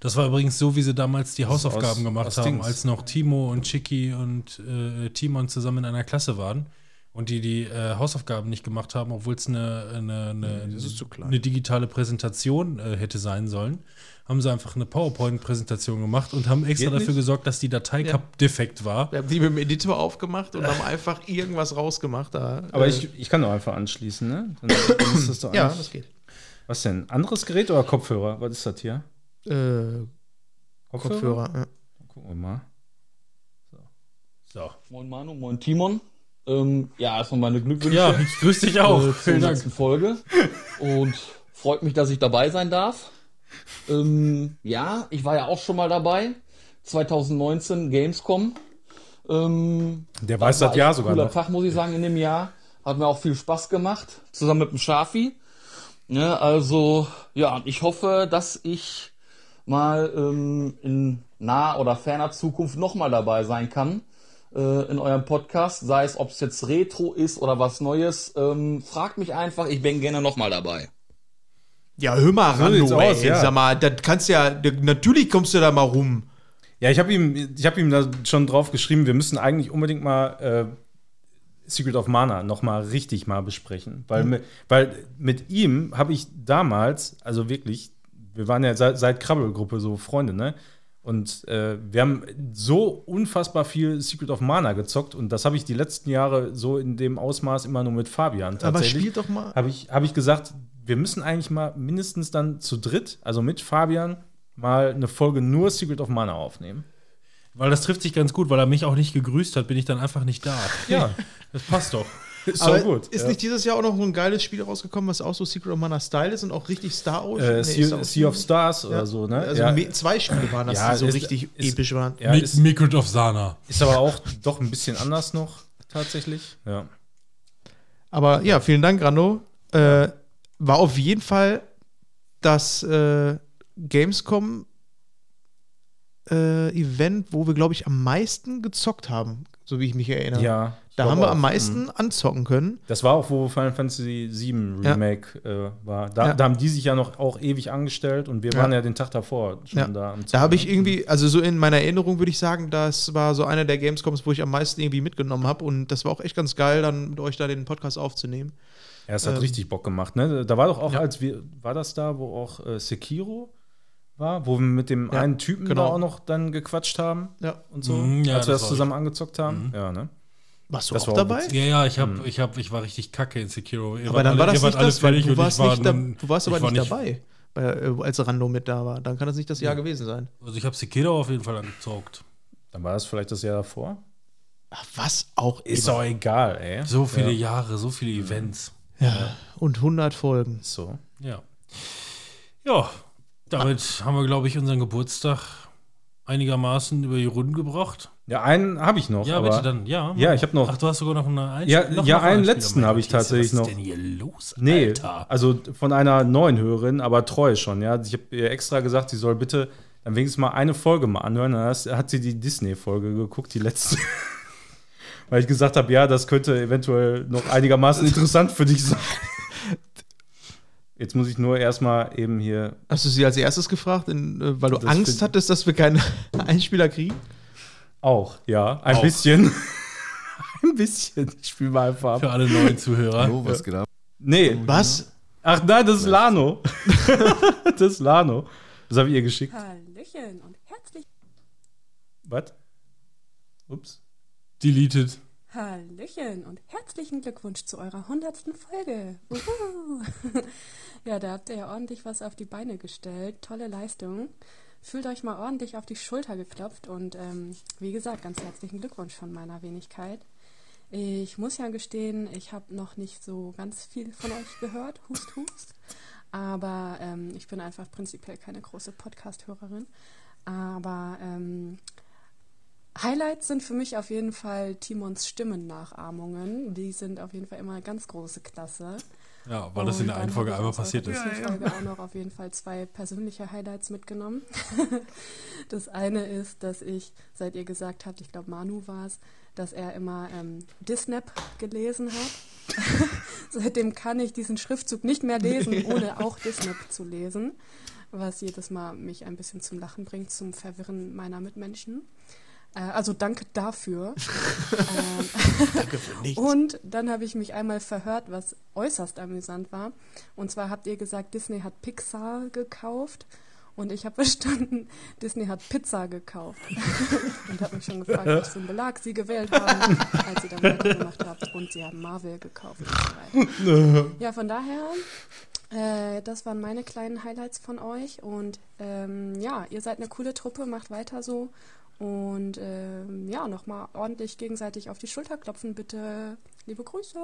Das war übrigens so, wie sie damals die Hausaufgaben aus- gemacht aus haben, Dings. als noch Timo und Chicky und äh, Timon zusammen in einer Klasse waren und die die äh, Hausaufgaben nicht gemacht haben, obwohl es eine, eine, eine, klein. eine digitale Präsentation äh, hätte sein sollen, haben sie einfach eine PowerPoint-Präsentation gemacht und haben extra Geht dafür nicht? gesorgt, dass die Datei Ja. kap- defekt war. Wir haben die mit dem Editor aufgemacht und haben einfach irgendwas rausgemacht. Da, Aber äh, ich, ich kann doch einfach anschließen, ne? Dann, dann ist das doch Ja, das geht. Was denn? Anderes Gerät oder Kopfhörer? Was ist das hier? Äh, Kopfhörer. Ja. Gucken wir mal. So. Moin Manu, moin Timon. Ähm, ja, erstmal meine Glückwünsche Ja, ich grüße dich auch. äh, zur Vielen Dank. nächsten Folge. Und freut mich, dass ich dabei sein darf. Ähm, ja, ich war ja auch schon mal dabei. 2019 Gamescom. Ähm, Der weiß das Jahr sogar cooler noch. Tag, muss ich sagen, in dem Jahr. Hat mir auch viel Spaß gemacht. Zusammen mit dem Schafi. Ja, also, ja, und ich hoffe, dass ich mal ähm, in naher oder ferner Zukunft nochmal dabei sein kann äh, in eurem Podcast, sei es, ob es jetzt Retro ist oder was Neues. Ähm, fragt mich einfach, ich bin gerne nochmal dabei. ja, hör mal ran, du, aus, ey. ja. Sag mal, das kannst ja, natürlich kommst du da mal rum. Ja, ich habe ihm, ich hab ihm da schon drauf geschrieben, wir müssen eigentlich unbedingt mal äh, Secret of Mana noch mal richtig mal besprechen. Weil, mit, weil mit ihm habe ich damals, also wirklich, wir waren ja seit, seit Krabbelgruppe so Freunde, ne? Und äh, wir haben so unfassbar viel Secret of Mana gezockt und das habe ich die letzten Jahre so in dem Ausmaß immer nur mit Fabian Aber tatsächlich. spiel doch mal. habe ich, hab ich gesagt, wir müssen eigentlich mal mindestens dann zu dritt, also mit Fabian, mal eine Folge nur Secret of Mana aufnehmen. Weil das trifft sich ganz gut, weil er mich auch nicht gegrüßt hat, bin ich dann einfach nicht da. Ja, Das passt doch. Ist Aber gut. ist ja. nicht dieses Jahr auch noch so ein geiles Spiel rausgekommen, was auch so Secret of Mana Style ist und auch richtig Star Ocean? äh, Nee, sea, Star sea of? Stars Ja. oder so, ne? Also ja, zwei Spiele waren das, Ja, die so ist- richtig ist- episch waren. ja, Mi- ist, Secret of Sana. ist aber auch doch ein bisschen anders noch, tatsächlich. Ja. Aber ja, vielen Dank, Rando. Äh, war auf jeden Fall das äh, Gamescom äh, Event, wo wir, glaube ich, am meisten gezockt haben, so wie ich mich erinnere. Ja. Da haben wir auch. am Mhm. meisten anzocken können. Das war auch, wo Final Fantasy VII Ja. Remake äh, war. Da, Ja. da haben die sich ja noch auch ewig angestellt und wir Ja. waren ja den Tag davor schon Ja. da. am Da habe ich Zocken. irgendwie, also so in meiner Erinnerung würde ich sagen, das war so einer der Gamescoms, wo ich am meisten irgendwie mitgenommen habe. Und das war auch echt ganz geil, dann mit euch da den Podcast aufzunehmen. Ja, es hat ähm, richtig Bock gemacht, ne? Da war doch auch, Ja. als wir, war das da, wo auch äh, Sekiro war, wo wir mit dem Ja, einen Typen genau. da auch noch dann gequatscht haben Ja. und so, Mhm, ja, als wir das das zusammen angezockt haben. Ja, ne? Warst du Das auch war auch dabei? Ja, ja, ich, hab, ich, hab, ich war richtig kacke in Sekiro. Ihr Aber dann alle- war das nicht das, weil du warst, war nicht da, du warst aber ich war nicht dabei, bei, äh, als Rando mit da war. Dann kann das nicht das Jahr gewesen sein. Also ich habe Sekiro auf jeden Fall angezockt. Dann war das vielleicht das Jahr davor. Ach, was auch Ist immer. auch egal, ey. So viele Jahre, so viele Events. Ja, und 100 Folgen. So. Ja. Ja, damit haben wir, glaube ich, unseren Geburtstag einigermaßen über die Runden gebracht. Ja, einen habe ich noch. Ja, aber bitte dann. Ja, Ja, ich habe noch. Ach, du hast sogar noch eine Einsch Ja, noch ja, noch einen letzten habe ich tatsächlich was noch. ist denn hier los, Nee, Alter? also von einer neuen Hörerin, aber treu schon, ja. Ich habe ihr extra gesagt, sie soll bitte dann wenigstens mal eine Folge mal anhören. Dann hat sie die Disney-Folge geguckt, die letzte. Weil ich gesagt habe, ja, das könnte eventuell noch einigermaßen interessant für dich sein. Jetzt muss ich nur erstmal eben hier. Hast du sie als erstes gefragt, in, äh, weil du Das Angst hattest, dass wir keinen Einspieler kriegen? Auch, ja, ein Auch. bisschen. ein bisschen. Ich spiele mal einfach ab. Für alle neuen Zuhörer. Hallo, was geht ab? Nee. Was? Ach nein, das ist Lano. das ist Lano. Das habe ich ihr geschickt. Hallöchen und herzlich, Was? Ups. Deleted. Hallöchen und herzlichen Glückwunsch zu eurer hundertsten Folge. Wuhu. ja, da habt ihr ja ordentlich was auf die Beine gestellt. Tolle Leistung. Fühlt euch mal ordentlich auf die Schulter geklopft und ähm, wie gesagt, ganz herzlichen Glückwunsch von meiner Wenigkeit. Ich muss ja gestehen, ich habe noch nicht so ganz viel von euch gehört. Hust, hust. Aber ähm, ich bin einfach prinzipiell keine große Podcast-Hörerin. Aber ähm, Highlights sind für mich auf jeden Fall Timons Stimmennachahmungen. Die sind auf jeden Fall immer ganz große Klasse. Ja, weil das in der einen Folge einmal passiert ist. Disney-Folge auch noch auf jeden Fall zwei persönliche Highlights mitgenommen. das eine ist, dass ich, seit ihr gesagt habt, ich glaube Manu war es, dass er immer ähm, Disnap gelesen hat. Seitdem kann ich diesen Schriftzug nicht mehr lesen, ohne auch Disnap zu lesen, was jedes Mal mich ein bisschen zum Lachen bringt, zum Verwirren meiner Mitmenschen. Äh, also danke dafür. ähm, Danke für nichts. und dann habe ich mich einmal verhört, was äußerst amüsant war. Und zwar habt ihr gesagt, Disney hat Pixar gekauft. Und ich habe verstanden, Disney hat Pizza gekauft. und habe mich schon gefragt, was für einen Belag sie gewählt haben, als sie dann weitergemacht habt. Und sie haben Marvel gekauft. Und so weiter. ja, von daher, äh, das waren meine kleinen Highlights von euch. Und ähm, ja, ihr seid eine coole Truppe, macht weiter so. Und ähm, ja, nochmal ordentlich gegenseitig auf die Schulter klopfen, bitte. Liebe Grüße.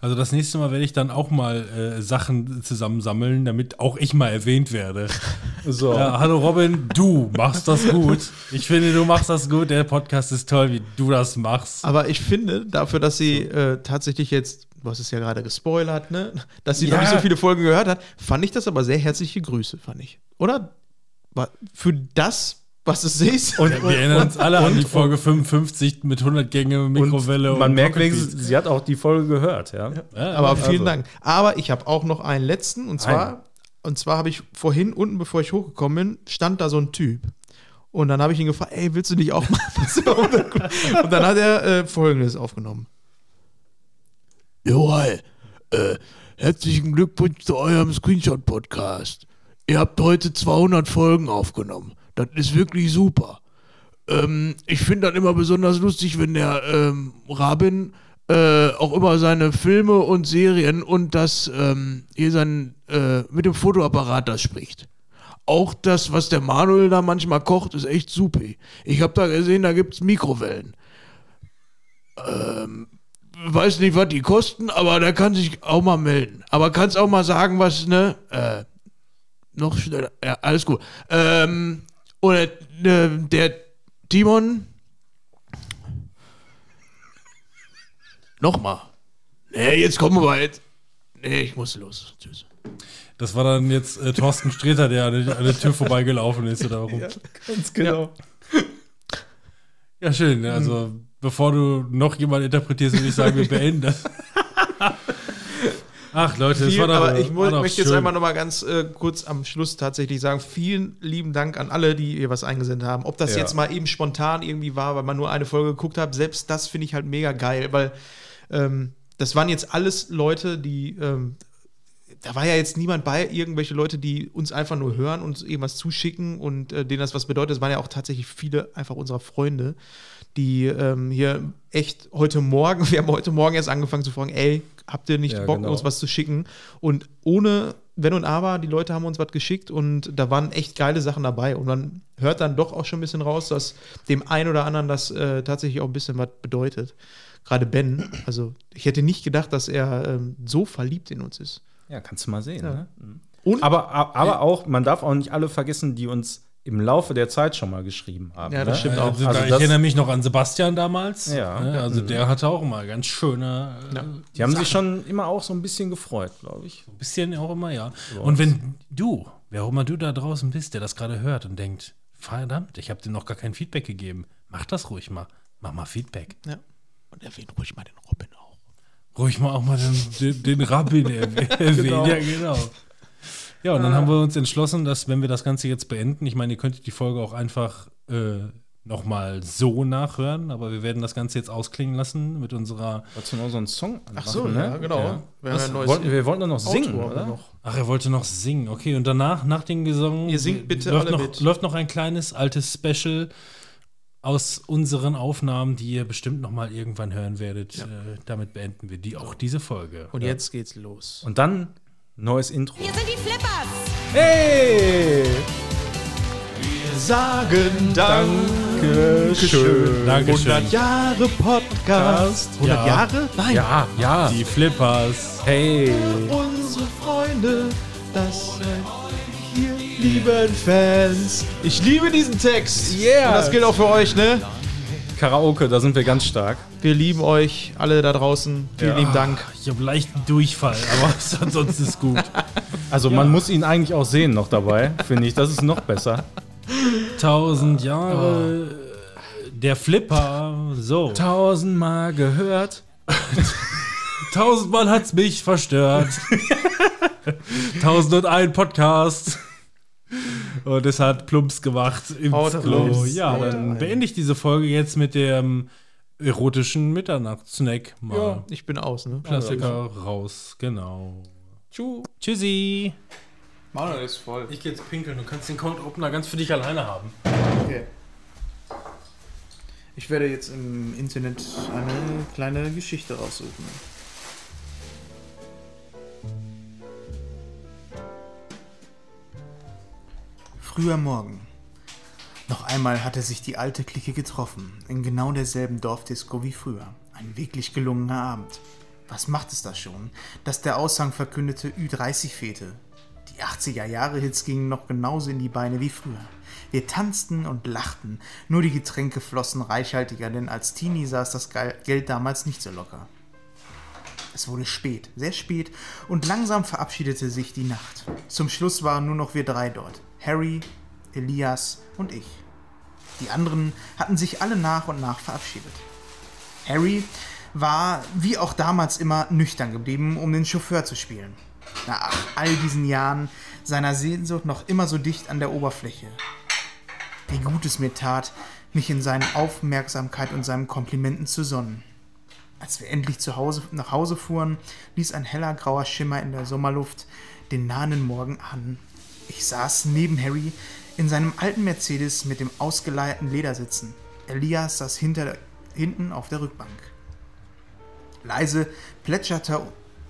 Also das nächste Mal werde ich dann auch mal äh, Sachen zusammensammeln, damit auch ich mal erwähnt werde. So. Ja, hallo Robin, du machst das gut. Ich finde, du machst das gut. Der Podcast ist toll, wie du das machst. Aber ich finde, dafür, dass sie äh, tatsächlich jetzt, du hast es ja gerade gespoilert, ne? dass sie Ja. noch nicht so viele Folgen gehört hat, fand ich das aber sehr herzliche Grüße, fand ich. Oder? War für das, was es ist. Und, Wir erinnern uns alle an die Folge 55 mit 100 Gänge Mikrowelle. und man und merkt wenigstens, sie hat auch die Folge gehört, ja. Ja, Aber vielen also. Dank. Aber ich habe auch noch einen letzten und zwar, und zwar habe ich vorhin unten, bevor ich hochgekommen bin, stand da so ein Typ. Und dann habe ich ihn gefragt, ey, willst du nicht auch mal was Und dann hat er äh, Folgendes aufgenommen. Jo, hi. Äh, herzlichen Glückwunsch zu eurem Screenshot-Podcast. Ihr habt heute 200 Folgen aufgenommen. Das ist wirklich super. Ähm, ich finde das immer besonders lustig, wenn der ähm, Rabin äh, auch immer seine Filme und Serien und das ähm, hier sein äh, mit dem Fotoapparat das spricht. Auch das, was der Manuel da manchmal kocht, ist echt super. Ich habe da gesehen, da gibt's Mikrowellen. Ähm, weiß nicht, was die kosten, aber der kann sich auch mal melden. Aber kannst auch mal sagen, was, ne? Äh, noch schneller. Ja, alles gut. Ähm, oder äh, der Timon. Nochmal. Nee, jetzt kommen wir jetzt. Nee, ich muss los. Tschüss. Das war dann jetzt äh, Thorsten Sträter, der an der, an der Tür vorbeigelaufen ist oder warum? Ganz genau. Ja, schön. Also, bevor du noch jemand interpretierst, würde ich sagen, wir beenden das. Ach, Leute, das Viel, war doch, aber ich war doch möchte jetzt schön. einmal noch mal ganz äh, kurz am Schluss tatsächlich sagen, vielen lieben Dank an alle, die ihr was eingesendet haben. Ob das Ja. jetzt mal eben spontan irgendwie war, weil man nur eine Folge geguckt hat, selbst das finde ich halt mega geil, weil ähm, das waren jetzt alles Leute, die ähm, da war ja jetzt niemand bei, irgendwelche Leute, die uns einfach nur hören und irgendwas zuschicken und äh, denen das was bedeutet. Es waren ja auch tatsächlich viele einfach unserer Freunde, die ähm, hier echt heute Morgen, wir haben heute Morgen erst angefangen zu fragen, ey, habt ihr nicht Ja, Bock, genau. uns was zu schicken? Und ohne Wenn und Aber, die Leute haben uns was geschickt und da waren echt geile Sachen dabei. Und man hört dann doch auch schon ein bisschen raus, dass dem einen oder anderen das äh, tatsächlich auch ein bisschen was bedeutet. Gerade Ben, also ich hätte nicht gedacht, dass er ähm, so verliebt in uns ist. Ja, kannst du mal sehen. Ja. Ne? Mhm. Und- aber, aber auch, man darf auch nicht alle vergessen, die uns im Laufe der Zeit schon mal geschrieben haben. Ja, das ne? stimmt Ja, auch. Also, Also ich das- erinnere mich noch an Sebastian damals. Ja. Ne? Also der hatte auch immer ganz schöne äh, Die haben sich schon immer auch so ein bisschen gefreut, glaube ich. Ein bisschen auch immer, ja. Und wenn du, wer auch immer du da draußen bist, der das gerade hört und denkt, verdammt, ich habe dir noch gar kein Feedback gegeben, mach das ruhig mal. Mach mal Feedback. Ja. Und erwähnt ruhig mal den Robin auch. Ruhig mal auch mal den, den, den Rabbin erwäh- erwähnen. Ja, genau. Ja, und dann haben wir uns entschlossen, dass, wenn wir das Ganze jetzt beenden, ich meine, ihr könntet die Folge auch einfach äh, nochmal so nachhören, aber wir werden das Ganze jetzt ausklingen lassen mit unserer. Wolltest du noch so einen Song anmachen, Ach so, ne? ja, genau. Ja. Wir ja Wollten, wir wollten doch noch singen, Outro oder? noch. Ach, er wollte noch singen. Okay, und danach, nach dem Gesang, Ihr singt bitte läuft, alle noch, mit. läuft noch ein kleines altes Special aus unseren Aufnahmen, die ihr bestimmt noch mal irgendwann hören werdet. Äh, damit beenden wir die, auch diese Folge. Und jetzt geht's los. Und dann neues Intro. Hier sind die Flippers. Hey! Sagen Dankeschön. Dankeschön. 100 Jahre Podcast. 100 Ja. Jahre? Nein. Ja, ja. Die Flippers. Hey! Unsere Freunde, das seid ihr lieben Fans. Ich liebe diesen Text. Yeah. Und das gilt auch für euch, ne? Karaoke, da sind wir ganz stark. Wir lieben euch alle da draußen. Vielen Ja. lieben Dank. Ich habe leichten Durchfall, aber ansonsten ist gut. Also man muss ihn eigentlich auch sehen noch dabei, finde ich. Das ist noch besser. Tausend Jahre. Der Flipper. So. Tausendmal gehört. Tausendmal hat's mich verstört. Tausend und ein Podcast. Und es hat Plumps gemacht im Haut Klo. Ja, dann beende ich diese Folge jetzt mit dem erotischen Mitternachtssnack. Mal Ja, ich bin aus, ne? Klassiker raus, genau. Tschüssi. Manuel ist voll. Ich gehe jetzt pinkeln. Du kannst den Cold Opener ganz für dich alleine haben. Okay. Ich werde jetzt im Internet eine kleine Geschichte raussuchen. Früher Morgen. Noch einmal hatte sich die alte Clique getroffen, in genau derselben Dorfdisco wie früher. Ein wirklich gelungener Abend. Was macht es da schon, dass der Aushang verkündete Ü30 fehlte? Die 80er Jahre Hits gingen noch genauso in die Beine wie früher. Wir tanzten und lachten, nur die Getränke flossen reichhaltiger, denn als Teenie saß das Ge- Geld damals nicht so locker. Es wurde spät, sehr spät, und langsam verabschiedete sich die Nacht. Zum Schluss waren nur noch wir drei dort. Harry, Elias und ich. Die anderen hatten sich alle nach und nach verabschiedet. Harry war, wie auch damals immer, nüchtern geblieben, um den Chauffeur zu spielen. Nach all diesen Jahren seiner Sehnsucht noch immer so dicht an der Oberfläche. Wie gut es mir tat, mich in seine Aufmerksamkeit und seinen Komplimenten zu sonnen. Als wir endlich zu Hause, nach Hause fuhren, ließ ein heller grauer Schimmer in der Sommerluft den nahenden Morgen an. Ich saß neben Harry in seinem alten Mercedes mit dem ausgeleierten Ledersitzen. Elias saß hinter, hinten auf der Rückbank. Leise plätscherte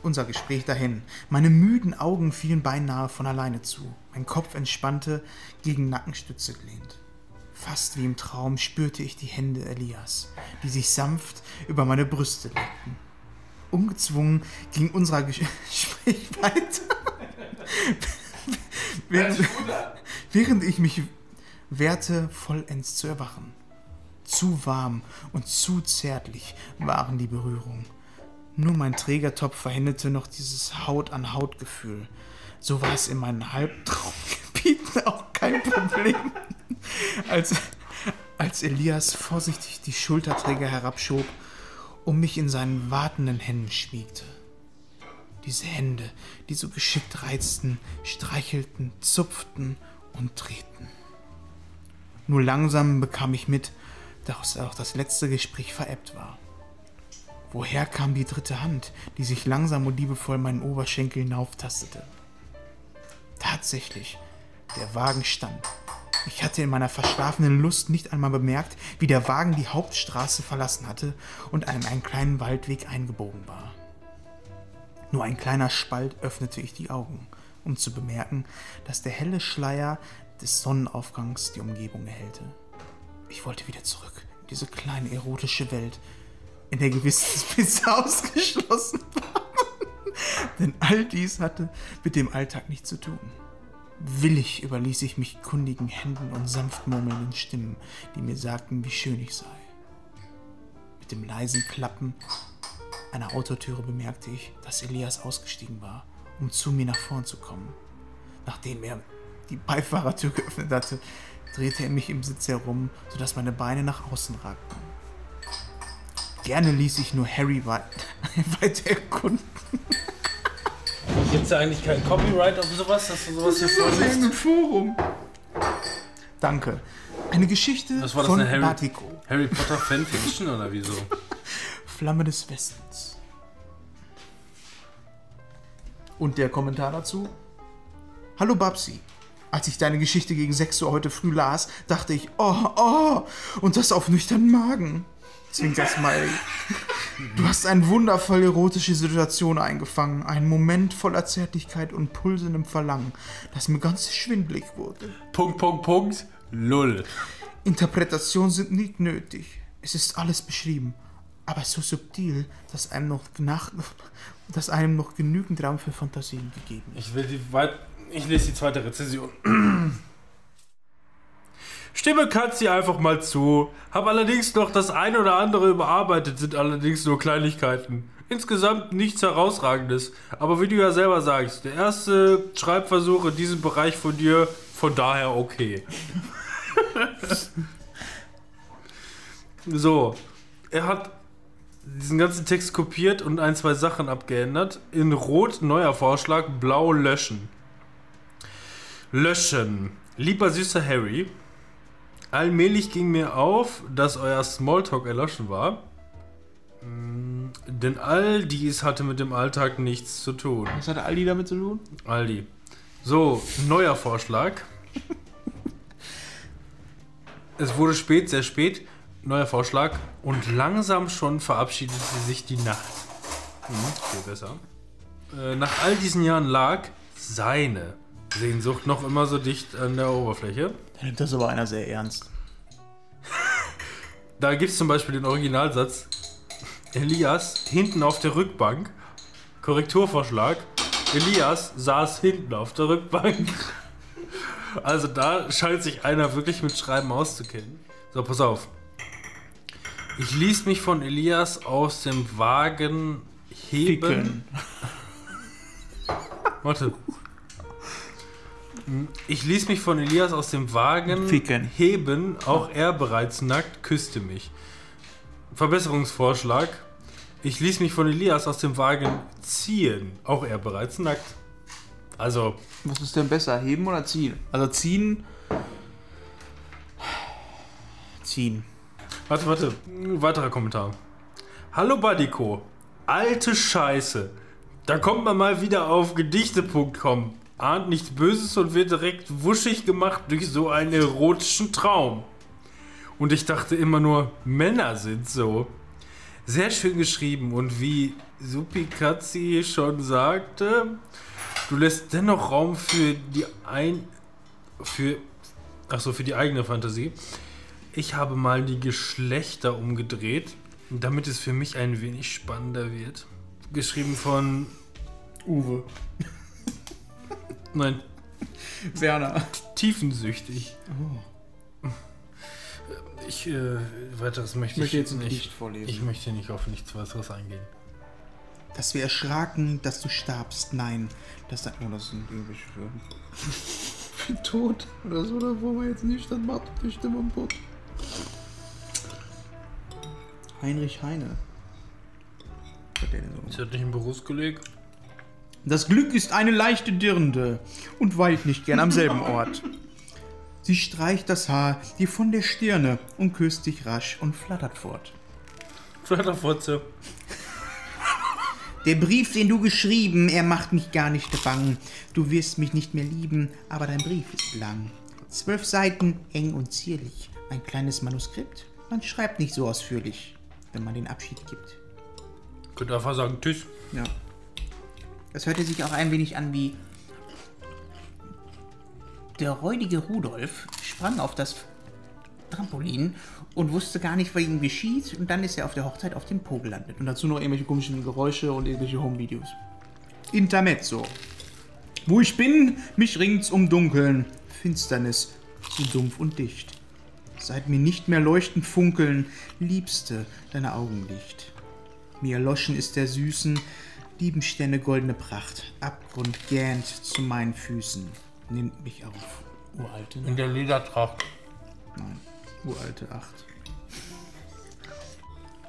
unser Gespräch dahin. Meine müden Augen fielen beinahe von alleine zu. Mein Kopf entspannte, gegen Nackenstütze gelehnt. Fast wie im Traum spürte ich die Hände Elias, die sich sanft über meine Brüste legten. Ungezwungen ging unser Ges- Gespräch weiter. Während, während ich mich wehrte, vollends zu erwachen. Zu warm und zu zärtlich waren die Berührungen. Nur mein Trägertopf verhinderte noch dieses Haut-an-Haut-Gefühl. So war es in meinen Halbtraumgebieten auch kein Problem. Als, als Elias vorsichtig die Schulterträger herabschob und mich in seinen wartenden Händen schmiegte. Diese Hände, die so geschickt reizten, streichelten, zupften und drehten. Nur langsam bekam ich mit, dass auch das letzte Gespräch verebbt war. Woher kam die dritte Hand, die sich langsam und liebevoll meinen Oberschenkel hinauftastete? Tatsächlich, der Wagen stand. Ich hatte in meiner verschlafenen Lust nicht einmal bemerkt, wie der Wagen die Hauptstraße verlassen hatte und an einen kleinen Waldweg eingebogen war. Nur ein kleiner Spalt öffnete ich die Augen, um zu bemerken, dass der helle Schleier des Sonnenaufgangs die Umgebung erhellte. Ich wollte wieder zurück in diese kleine erotische Welt, in der Gewissensbisse ausgeschlossen waren. Denn all dies hatte mit dem Alltag nichts zu tun. Willig überließ ich mich kundigen Händen und sanft murmelnden Stimmen, die mir sagten, wie schön ich sei. Mit dem leisen Klappen einer Autotüre bemerkte ich, dass Elias ausgestiegen war, um zu mir nach vorn zu kommen. Nachdem er die Beifahrertür geöffnet hatte, drehte er mich im Sitz herum, sodass meine Beine nach außen ragten. Gerne ließ ich nur Harry weit weiter erkunden. Gibt es da eigentlich kein Copyright auf sowas, dass du sowas hier vorliest? Im Forum. Danke. Eine Geschichte Was war das, von eine Harry, Batiko. Harry Potter Fanfiction oder wieso? Flamme des Westens. Und der Kommentar dazu? Hallo Babsi. Als ich deine Geschichte gegen 6 Uhr heute früh las, dachte ich, oh, oh, und das auf nüchternen Magen. Zwinker Smiley. Du hast eine wundervoll erotische Situation eingefangen. Einen Moment voller Zärtlichkeit und pulsendem Verlangen, das mir ganz schwindlig wurde. Punkt, Punkt, Punkt. Lull. Interpretationen sind nicht nötig. Es ist alles beschrieben. Aber so subtil, dass einem noch, nach, dass einem noch genügend Raum für Fantasien gegeben ist. Ich will die weit. Ich lese die zweite Rezension. Stimme Katzi einfach mal zu. Hab allerdings noch das ein oder andere überarbeitet, sind allerdings nur Kleinigkeiten. Insgesamt nichts herausragendes. Aber wie du ja selber sagst, der erste Schreibversuch in diesem Bereich von dir, von daher okay. so, er hat diesen ganzen Text kopiert und ein, zwei Sachen abgeändert. In Rot neuer Vorschlag, Blau löschen. Löschen. Lieber süßer Harry, allmählich ging mir auf, dass euer Smalltalk erloschen war. Denn all dies hatte mit dem Alltag nichts zu tun. Was hat Aldi damit zu tun? Aldi. So, neuer Vorschlag. es wurde spät, sehr spät. Neuer Vorschlag. Und langsam schon verabschiedete sich die Nacht. Hm, viel besser. Äh, nach all diesen Jahren lag seine Sehnsucht noch immer so dicht an der Oberfläche. Da nimmt das aber einer sehr ernst. Da gibt es zum Beispiel den Originalsatz: Elias hinten auf der Rückbank. Korrekturvorschlag: Elias saß hinten auf der Rückbank. Also da scheint sich einer wirklich mit Schreiben auszukennen. So, pass auf. Ich ließ mich von Elias aus dem Wagen heben. Ficken. Warte. Ich ließ mich von Elias aus dem Wagen Ficken. heben, auch er bereits nackt küsste mich. Verbesserungsvorschlag. Ich ließ mich von Elias aus dem Wagen ziehen, auch er bereits nackt. Also, Was ist denn besser, heben oder ziehen? Also ziehen. Ziehen. Warte, warte, weiterer Kommentar. Hallo Badiko, alte Scheiße. Da kommt man mal wieder auf gedichte.com, ahnt nichts Böses und wird direkt wuschig gemacht durch so einen erotischen Traum. Und ich dachte immer nur, Männer sind so. Sehr schön geschrieben und wie Supikatzi schon sagte, du lässt dennoch Raum für die ein für ach so für die eigene Fantasie. Ich habe mal die Geschlechter umgedreht, damit es für mich ein wenig spannender wird. Geschrieben von Uwe. nein, Werner. tiefensüchtig. Ich äh, weiteres möchte ich, möchte jetzt nicht. Gedicht vorlesen. Ich möchte nicht auf nichts weiteres eingehen. dass wir erschraken, dass du starbst. Nein, das, oh, das sind irgendwelche für tot oder so, da wollen wir jetzt nicht, dann macht die Stimme Put. Heinrich Heine. Ist das nicht ein Berufskolleg? Das Glück ist eine leichte Dirnde und weilt nicht gern am selben Ort. Sie streicht das Haar dir von der Stirne und küsst dich rasch und flattert fort. Flatterfotze. Der Brief, den du geschrieben, er macht mich gar nicht bang. Du wirst mich nicht mehr lieben, aber dein Brief ist lang. Zwölf Seiten, eng und zierlich. Ein kleines Manuskript. Man schreibt nicht so ausführlich, wenn man den Abschied gibt. Könnte einfach sagen, tschüss. Ja. Das hörte sich auch ein wenig an wie. Der räudige Rudolf sprang auf das Trampolin und wusste gar nicht, was ihm geschieht. Und dann ist er auf der Hochzeit auf dem Po gelandet. Und dazu noch irgendwelche komischen Geräusche und irgendwelche Home-Videos. Intermezzo. Wo ich bin, mich ringt's um Dunkeln. Finsternis, zu dumpf und dicht. Seit mir nicht mehr leuchtend funkeln, Liebste, deine Augenlicht. Mir erloschen ist der süßen, lieben Sterne goldene Pracht. Abgrund gähnt zu meinen Füßen. Nimmt mich auf. Uralte In der Ledertracht. Nein, uralte Acht.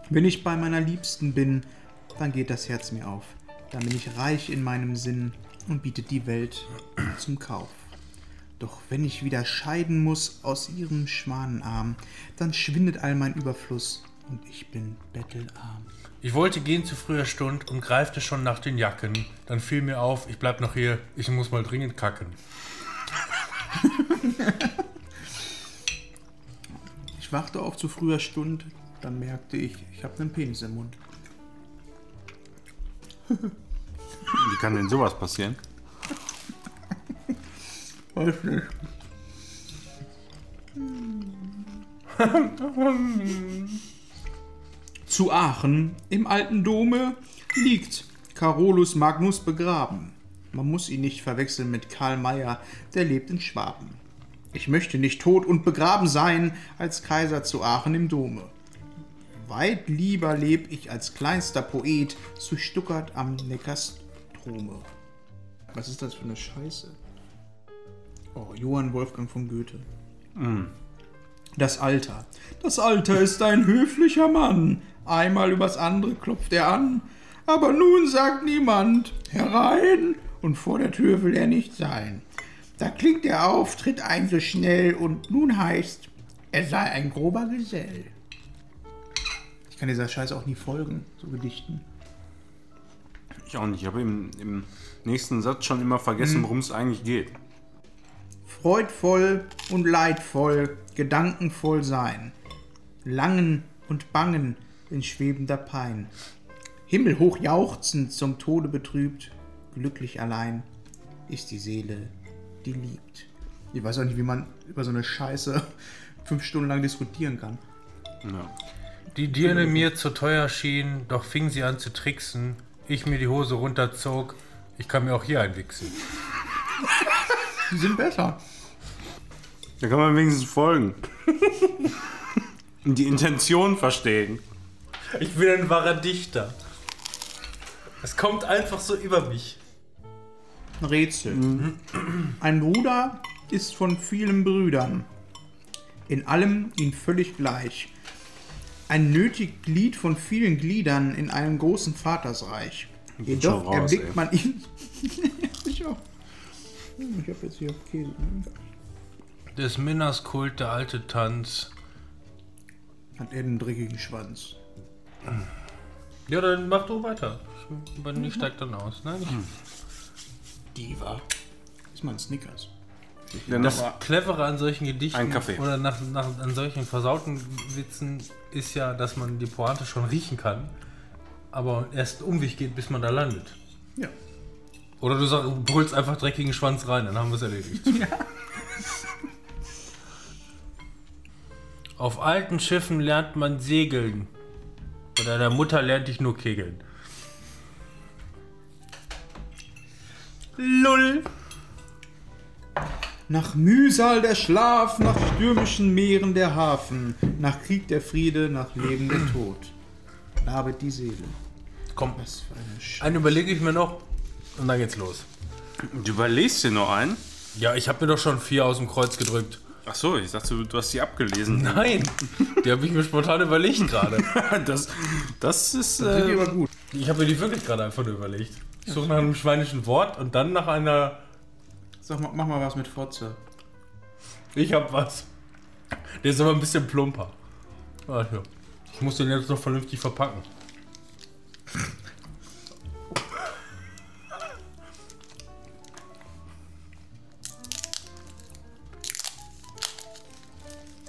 Wenn ich bei meiner Liebsten bin, dann geht das Herz mir auf. Dann bin ich reich in meinem Sinn und bietet die Welt zum Kauf. Doch wenn ich wieder scheiden muss aus ihrem Schwanenarm, dann schwindet all mein Überfluss und ich bin bettelarm. Ich wollte gehen zu früher Stund und greifte schon nach den Jacken. Dann fiel mir auf, ich bleib noch hier, ich muss mal dringend kacken. Ich wachte auf zu früher Stund, dann merkte ich, ich habe einen Penis im Mund. Wie kann denn sowas passieren? Weiß nicht. Zu Aachen im alten Dome liegt Carolus Magnus begraben. Man muss ihn nicht verwechseln mit Karl Mayer, der lebt in Schwaben. Ich möchte nicht tot und begraben sein als Kaiser zu Aachen im Dome. Weit lieber leb ich als kleinster Poet zu Stuttgart am Neckarstrome. Was ist das für eine Scheiße? Oh, Johann Wolfgang von Goethe. Das Alter. Das Alter ist ein höflicher Mann. Einmal übers andere klopft er an. Aber nun sagt niemand herein und vor der Tür will er nicht sein. Da klingt er auf, tritt ein so schnell und nun heißt, er sei ein grober Gesell. Ich kann dieser Scheiße auch nie folgen, so Gedichten. Ich auch nicht. Ich habe im, im nächsten Satz schon immer vergessen, Hm. worum es eigentlich geht. Freudvoll und leidvoll, gedankenvoll sein, langen und bangen in schwebender Pein, himmelhoch jauchzend zum Tode betrübt, glücklich allein ist die Seele, die liebt. Ich weiß auch nicht, wie man über so eine Scheiße fünf Stunden lang diskutieren kann. Ja. Die Dirne mir zu teuer schien, doch fing sie an zu tricksen. Ich mir die Hose runterzog, ich kann mir auch hier einwichsen. Die sind besser. Da kann man wenigstens folgen. Und die Intention verstehen. Ich bin ein wahrer Dichter. Es kommt einfach so über mich. Ein Rätsel. Ein Bruder ist von vielen Brüdern. In allem ihm völlig gleich. Ein nötig Glied von vielen Gliedern in einem großen Vatersreich. Jedoch schon raus, erblickt ey. man ihn. ich auch. Hm, Ich habe jetzt hier Käse. Des Minners Kult, der alte Tanz. Hat er einen dreckigen Schwanz. Ja, dann mach du weiter. Ich, ich steig dann aus. Ne? Diva. Ist mal ein Snickers. Das Clevere an solchen Gedichten oder nach, nach, an solchen versauten Witzen ist ja, dass man die Pointe schon riechen kann, aber erst einen Umweg geht, bis man da landet. Ja. Oder du sagst, du brüllst einfach dreckigen Schwanz rein, dann haben wir es erledigt. Auf alten Schiffen lernt man segeln. Bei deiner Mutter lernt ich nur kegeln. Lull. Nach Mühsal der Schlaf, nach stürmischen Meeren der Hafen, nach Krieg der Friede, nach Leben der Tod. Labet die Seele. Komm, einen überlege ich mir noch und dann geht's los. Du überlegst dir noch einen? Ja, ich habe mir doch schon vier aus dem Kreuz gedrückt. Ach so, ich dachte, du hast die abgelesen. Nein, die habe ich mir spontan überlegt gerade. das, das ist. Die Äh, aber gut. Ich habe mir die wirklich gerade einfach nur überlegt. Ich suche nach einem schweinischen Wort und dann nach einer. Sag mal, mach mal was mit Fotze. Ich habe was. Der ist aber ein bisschen plumper. Warte. Ich muss den jetzt noch vernünftig verpacken.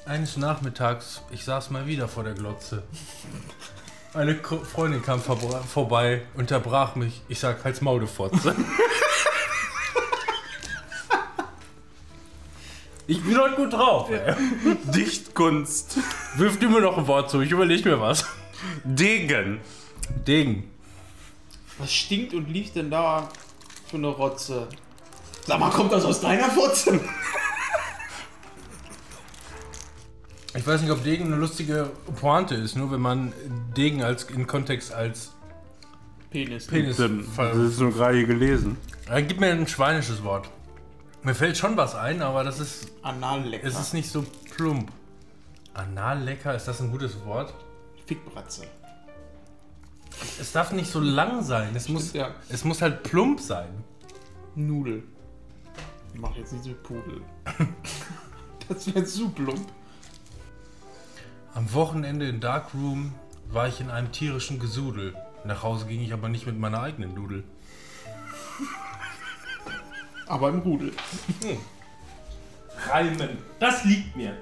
Eines Nachmittags, ich saß mal wieder vor der Glotze. Eine Ko- Freundin kam vorbei, unterbrach mich. Ich sag, halt's Maul, du Fotze. Ich bin heute gut drauf. ey. Dichtkunst. Wirf du mir noch ein Wort zu, ich überlege mir was. Degen. Degen. Was stinkt und liegt denn da für eine Rotze? Sag mal, kommt das aus deiner Fotze? Ich weiß nicht, ob Degen eine lustige Pointe ist, nur wenn man Degen als in Kontext als Penis. Penis Das ist nur gerade hier gelesen. Äh, Gib mir ein schweinisches Wort. Mir fällt schon was ein, aber das ist, Anallecker. es ist nicht so plump. Anallecker, ist das ein gutes Wort? Fickbratze. Es darf nicht so lang sein. Es, muss, ja. es muss halt plump sein. Nudel. Ich mach jetzt nicht so Pudel. das wäre zu plump. Am Wochenende in Darkroom war ich in einem tierischen Gesudel. Nach Hause ging ich aber nicht mit meiner eigenen Nudel. Aber im Rudel. Reimen. Das liegt mir.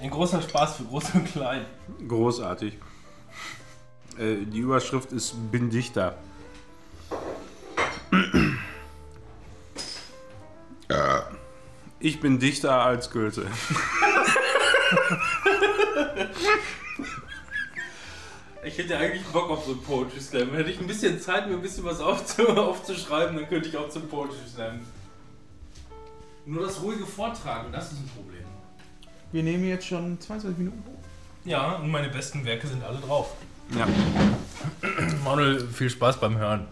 Ein großer Spaß für Groß und Klein. Großartig. Äh, die Überschrift ist Bin Dichter. Ich bin dichter als Goethe. Ich hätte eigentlich Bock auf so einen Poetry Slam. Hätte ich ein bisschen Zeit, mir ein bisschen was aufzu aufzuschreiben, dann könnte ich auch zum Poetry Slam. Nur das ruhige Vortragen, das ist ein Problem. Wir nehmen jetzt schon 22 Minuten hoch. Ja, und meine besten Werke sind alle drauf. Ja. Manuel, viel Spaß beim Hören.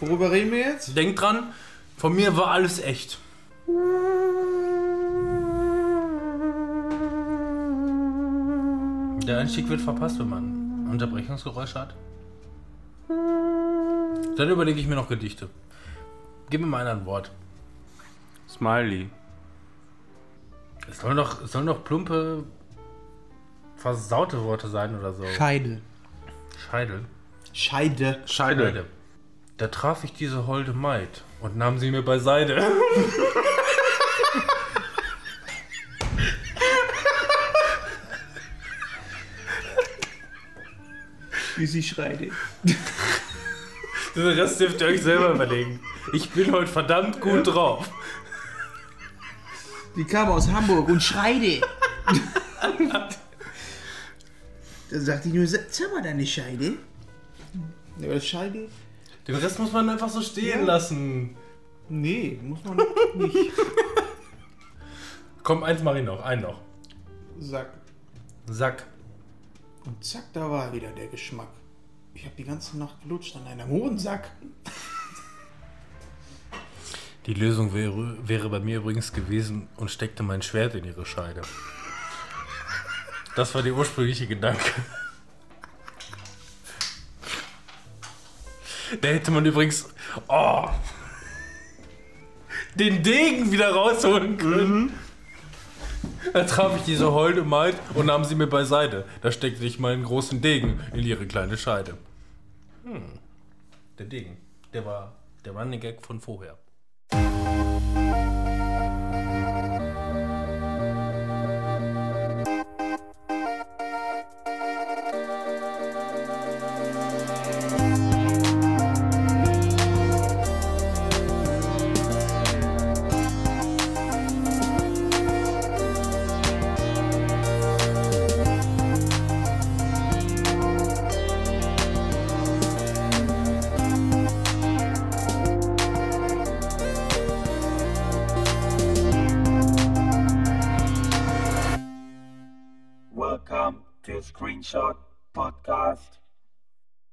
Worüber reden wir jetzt? Denk dran, von mir war alles echt. Der Einstieg wird verpasst, wenn man Unterbrechungsgeräusche hat. Dann überlege ich mir noch Gedichte. Gib mir mal ein Wort. Smiley. Es sollen doch, es sollen doch plumpe, versaute Worte sein oder so. Scheide. Scheidel. Scheide. Scheide. Da traf ich diese holde Maid und nahm sie mir beiseite. Wie sie. Den Rest dürft ihr euch selber überlegen. Ich bin heute verdammt gut drauf. Die kam aus Hamburg und Scheide. da sagte ich nur, sag mal deine Scheide. Ja, Scheide? Den Rest muss man einfach so stehen Ja. lassen. Nee, muss man nicht. Komm, eins mach ich noch, einen noch. Sack. Sack. Und zack, da war wieder der Geschmack. Ich habe die ganze Nacht gelutscht an einem hohen Sack. Die Lösung wäre, wäre bei mir übrigens gewesen und steckte mein Schwert in ihre Scheide. Das war der ursprüngliche Gedanke. Da hätte man übrigens oh, den Degen wieder rausholen können. Da traf ich diese holde Maid und nahm sie mir beiseite. Da steckte ich meinen großen Degen in ihre kleine Scheide. Hm. Der Degen. Der war der Running Gag von vorher.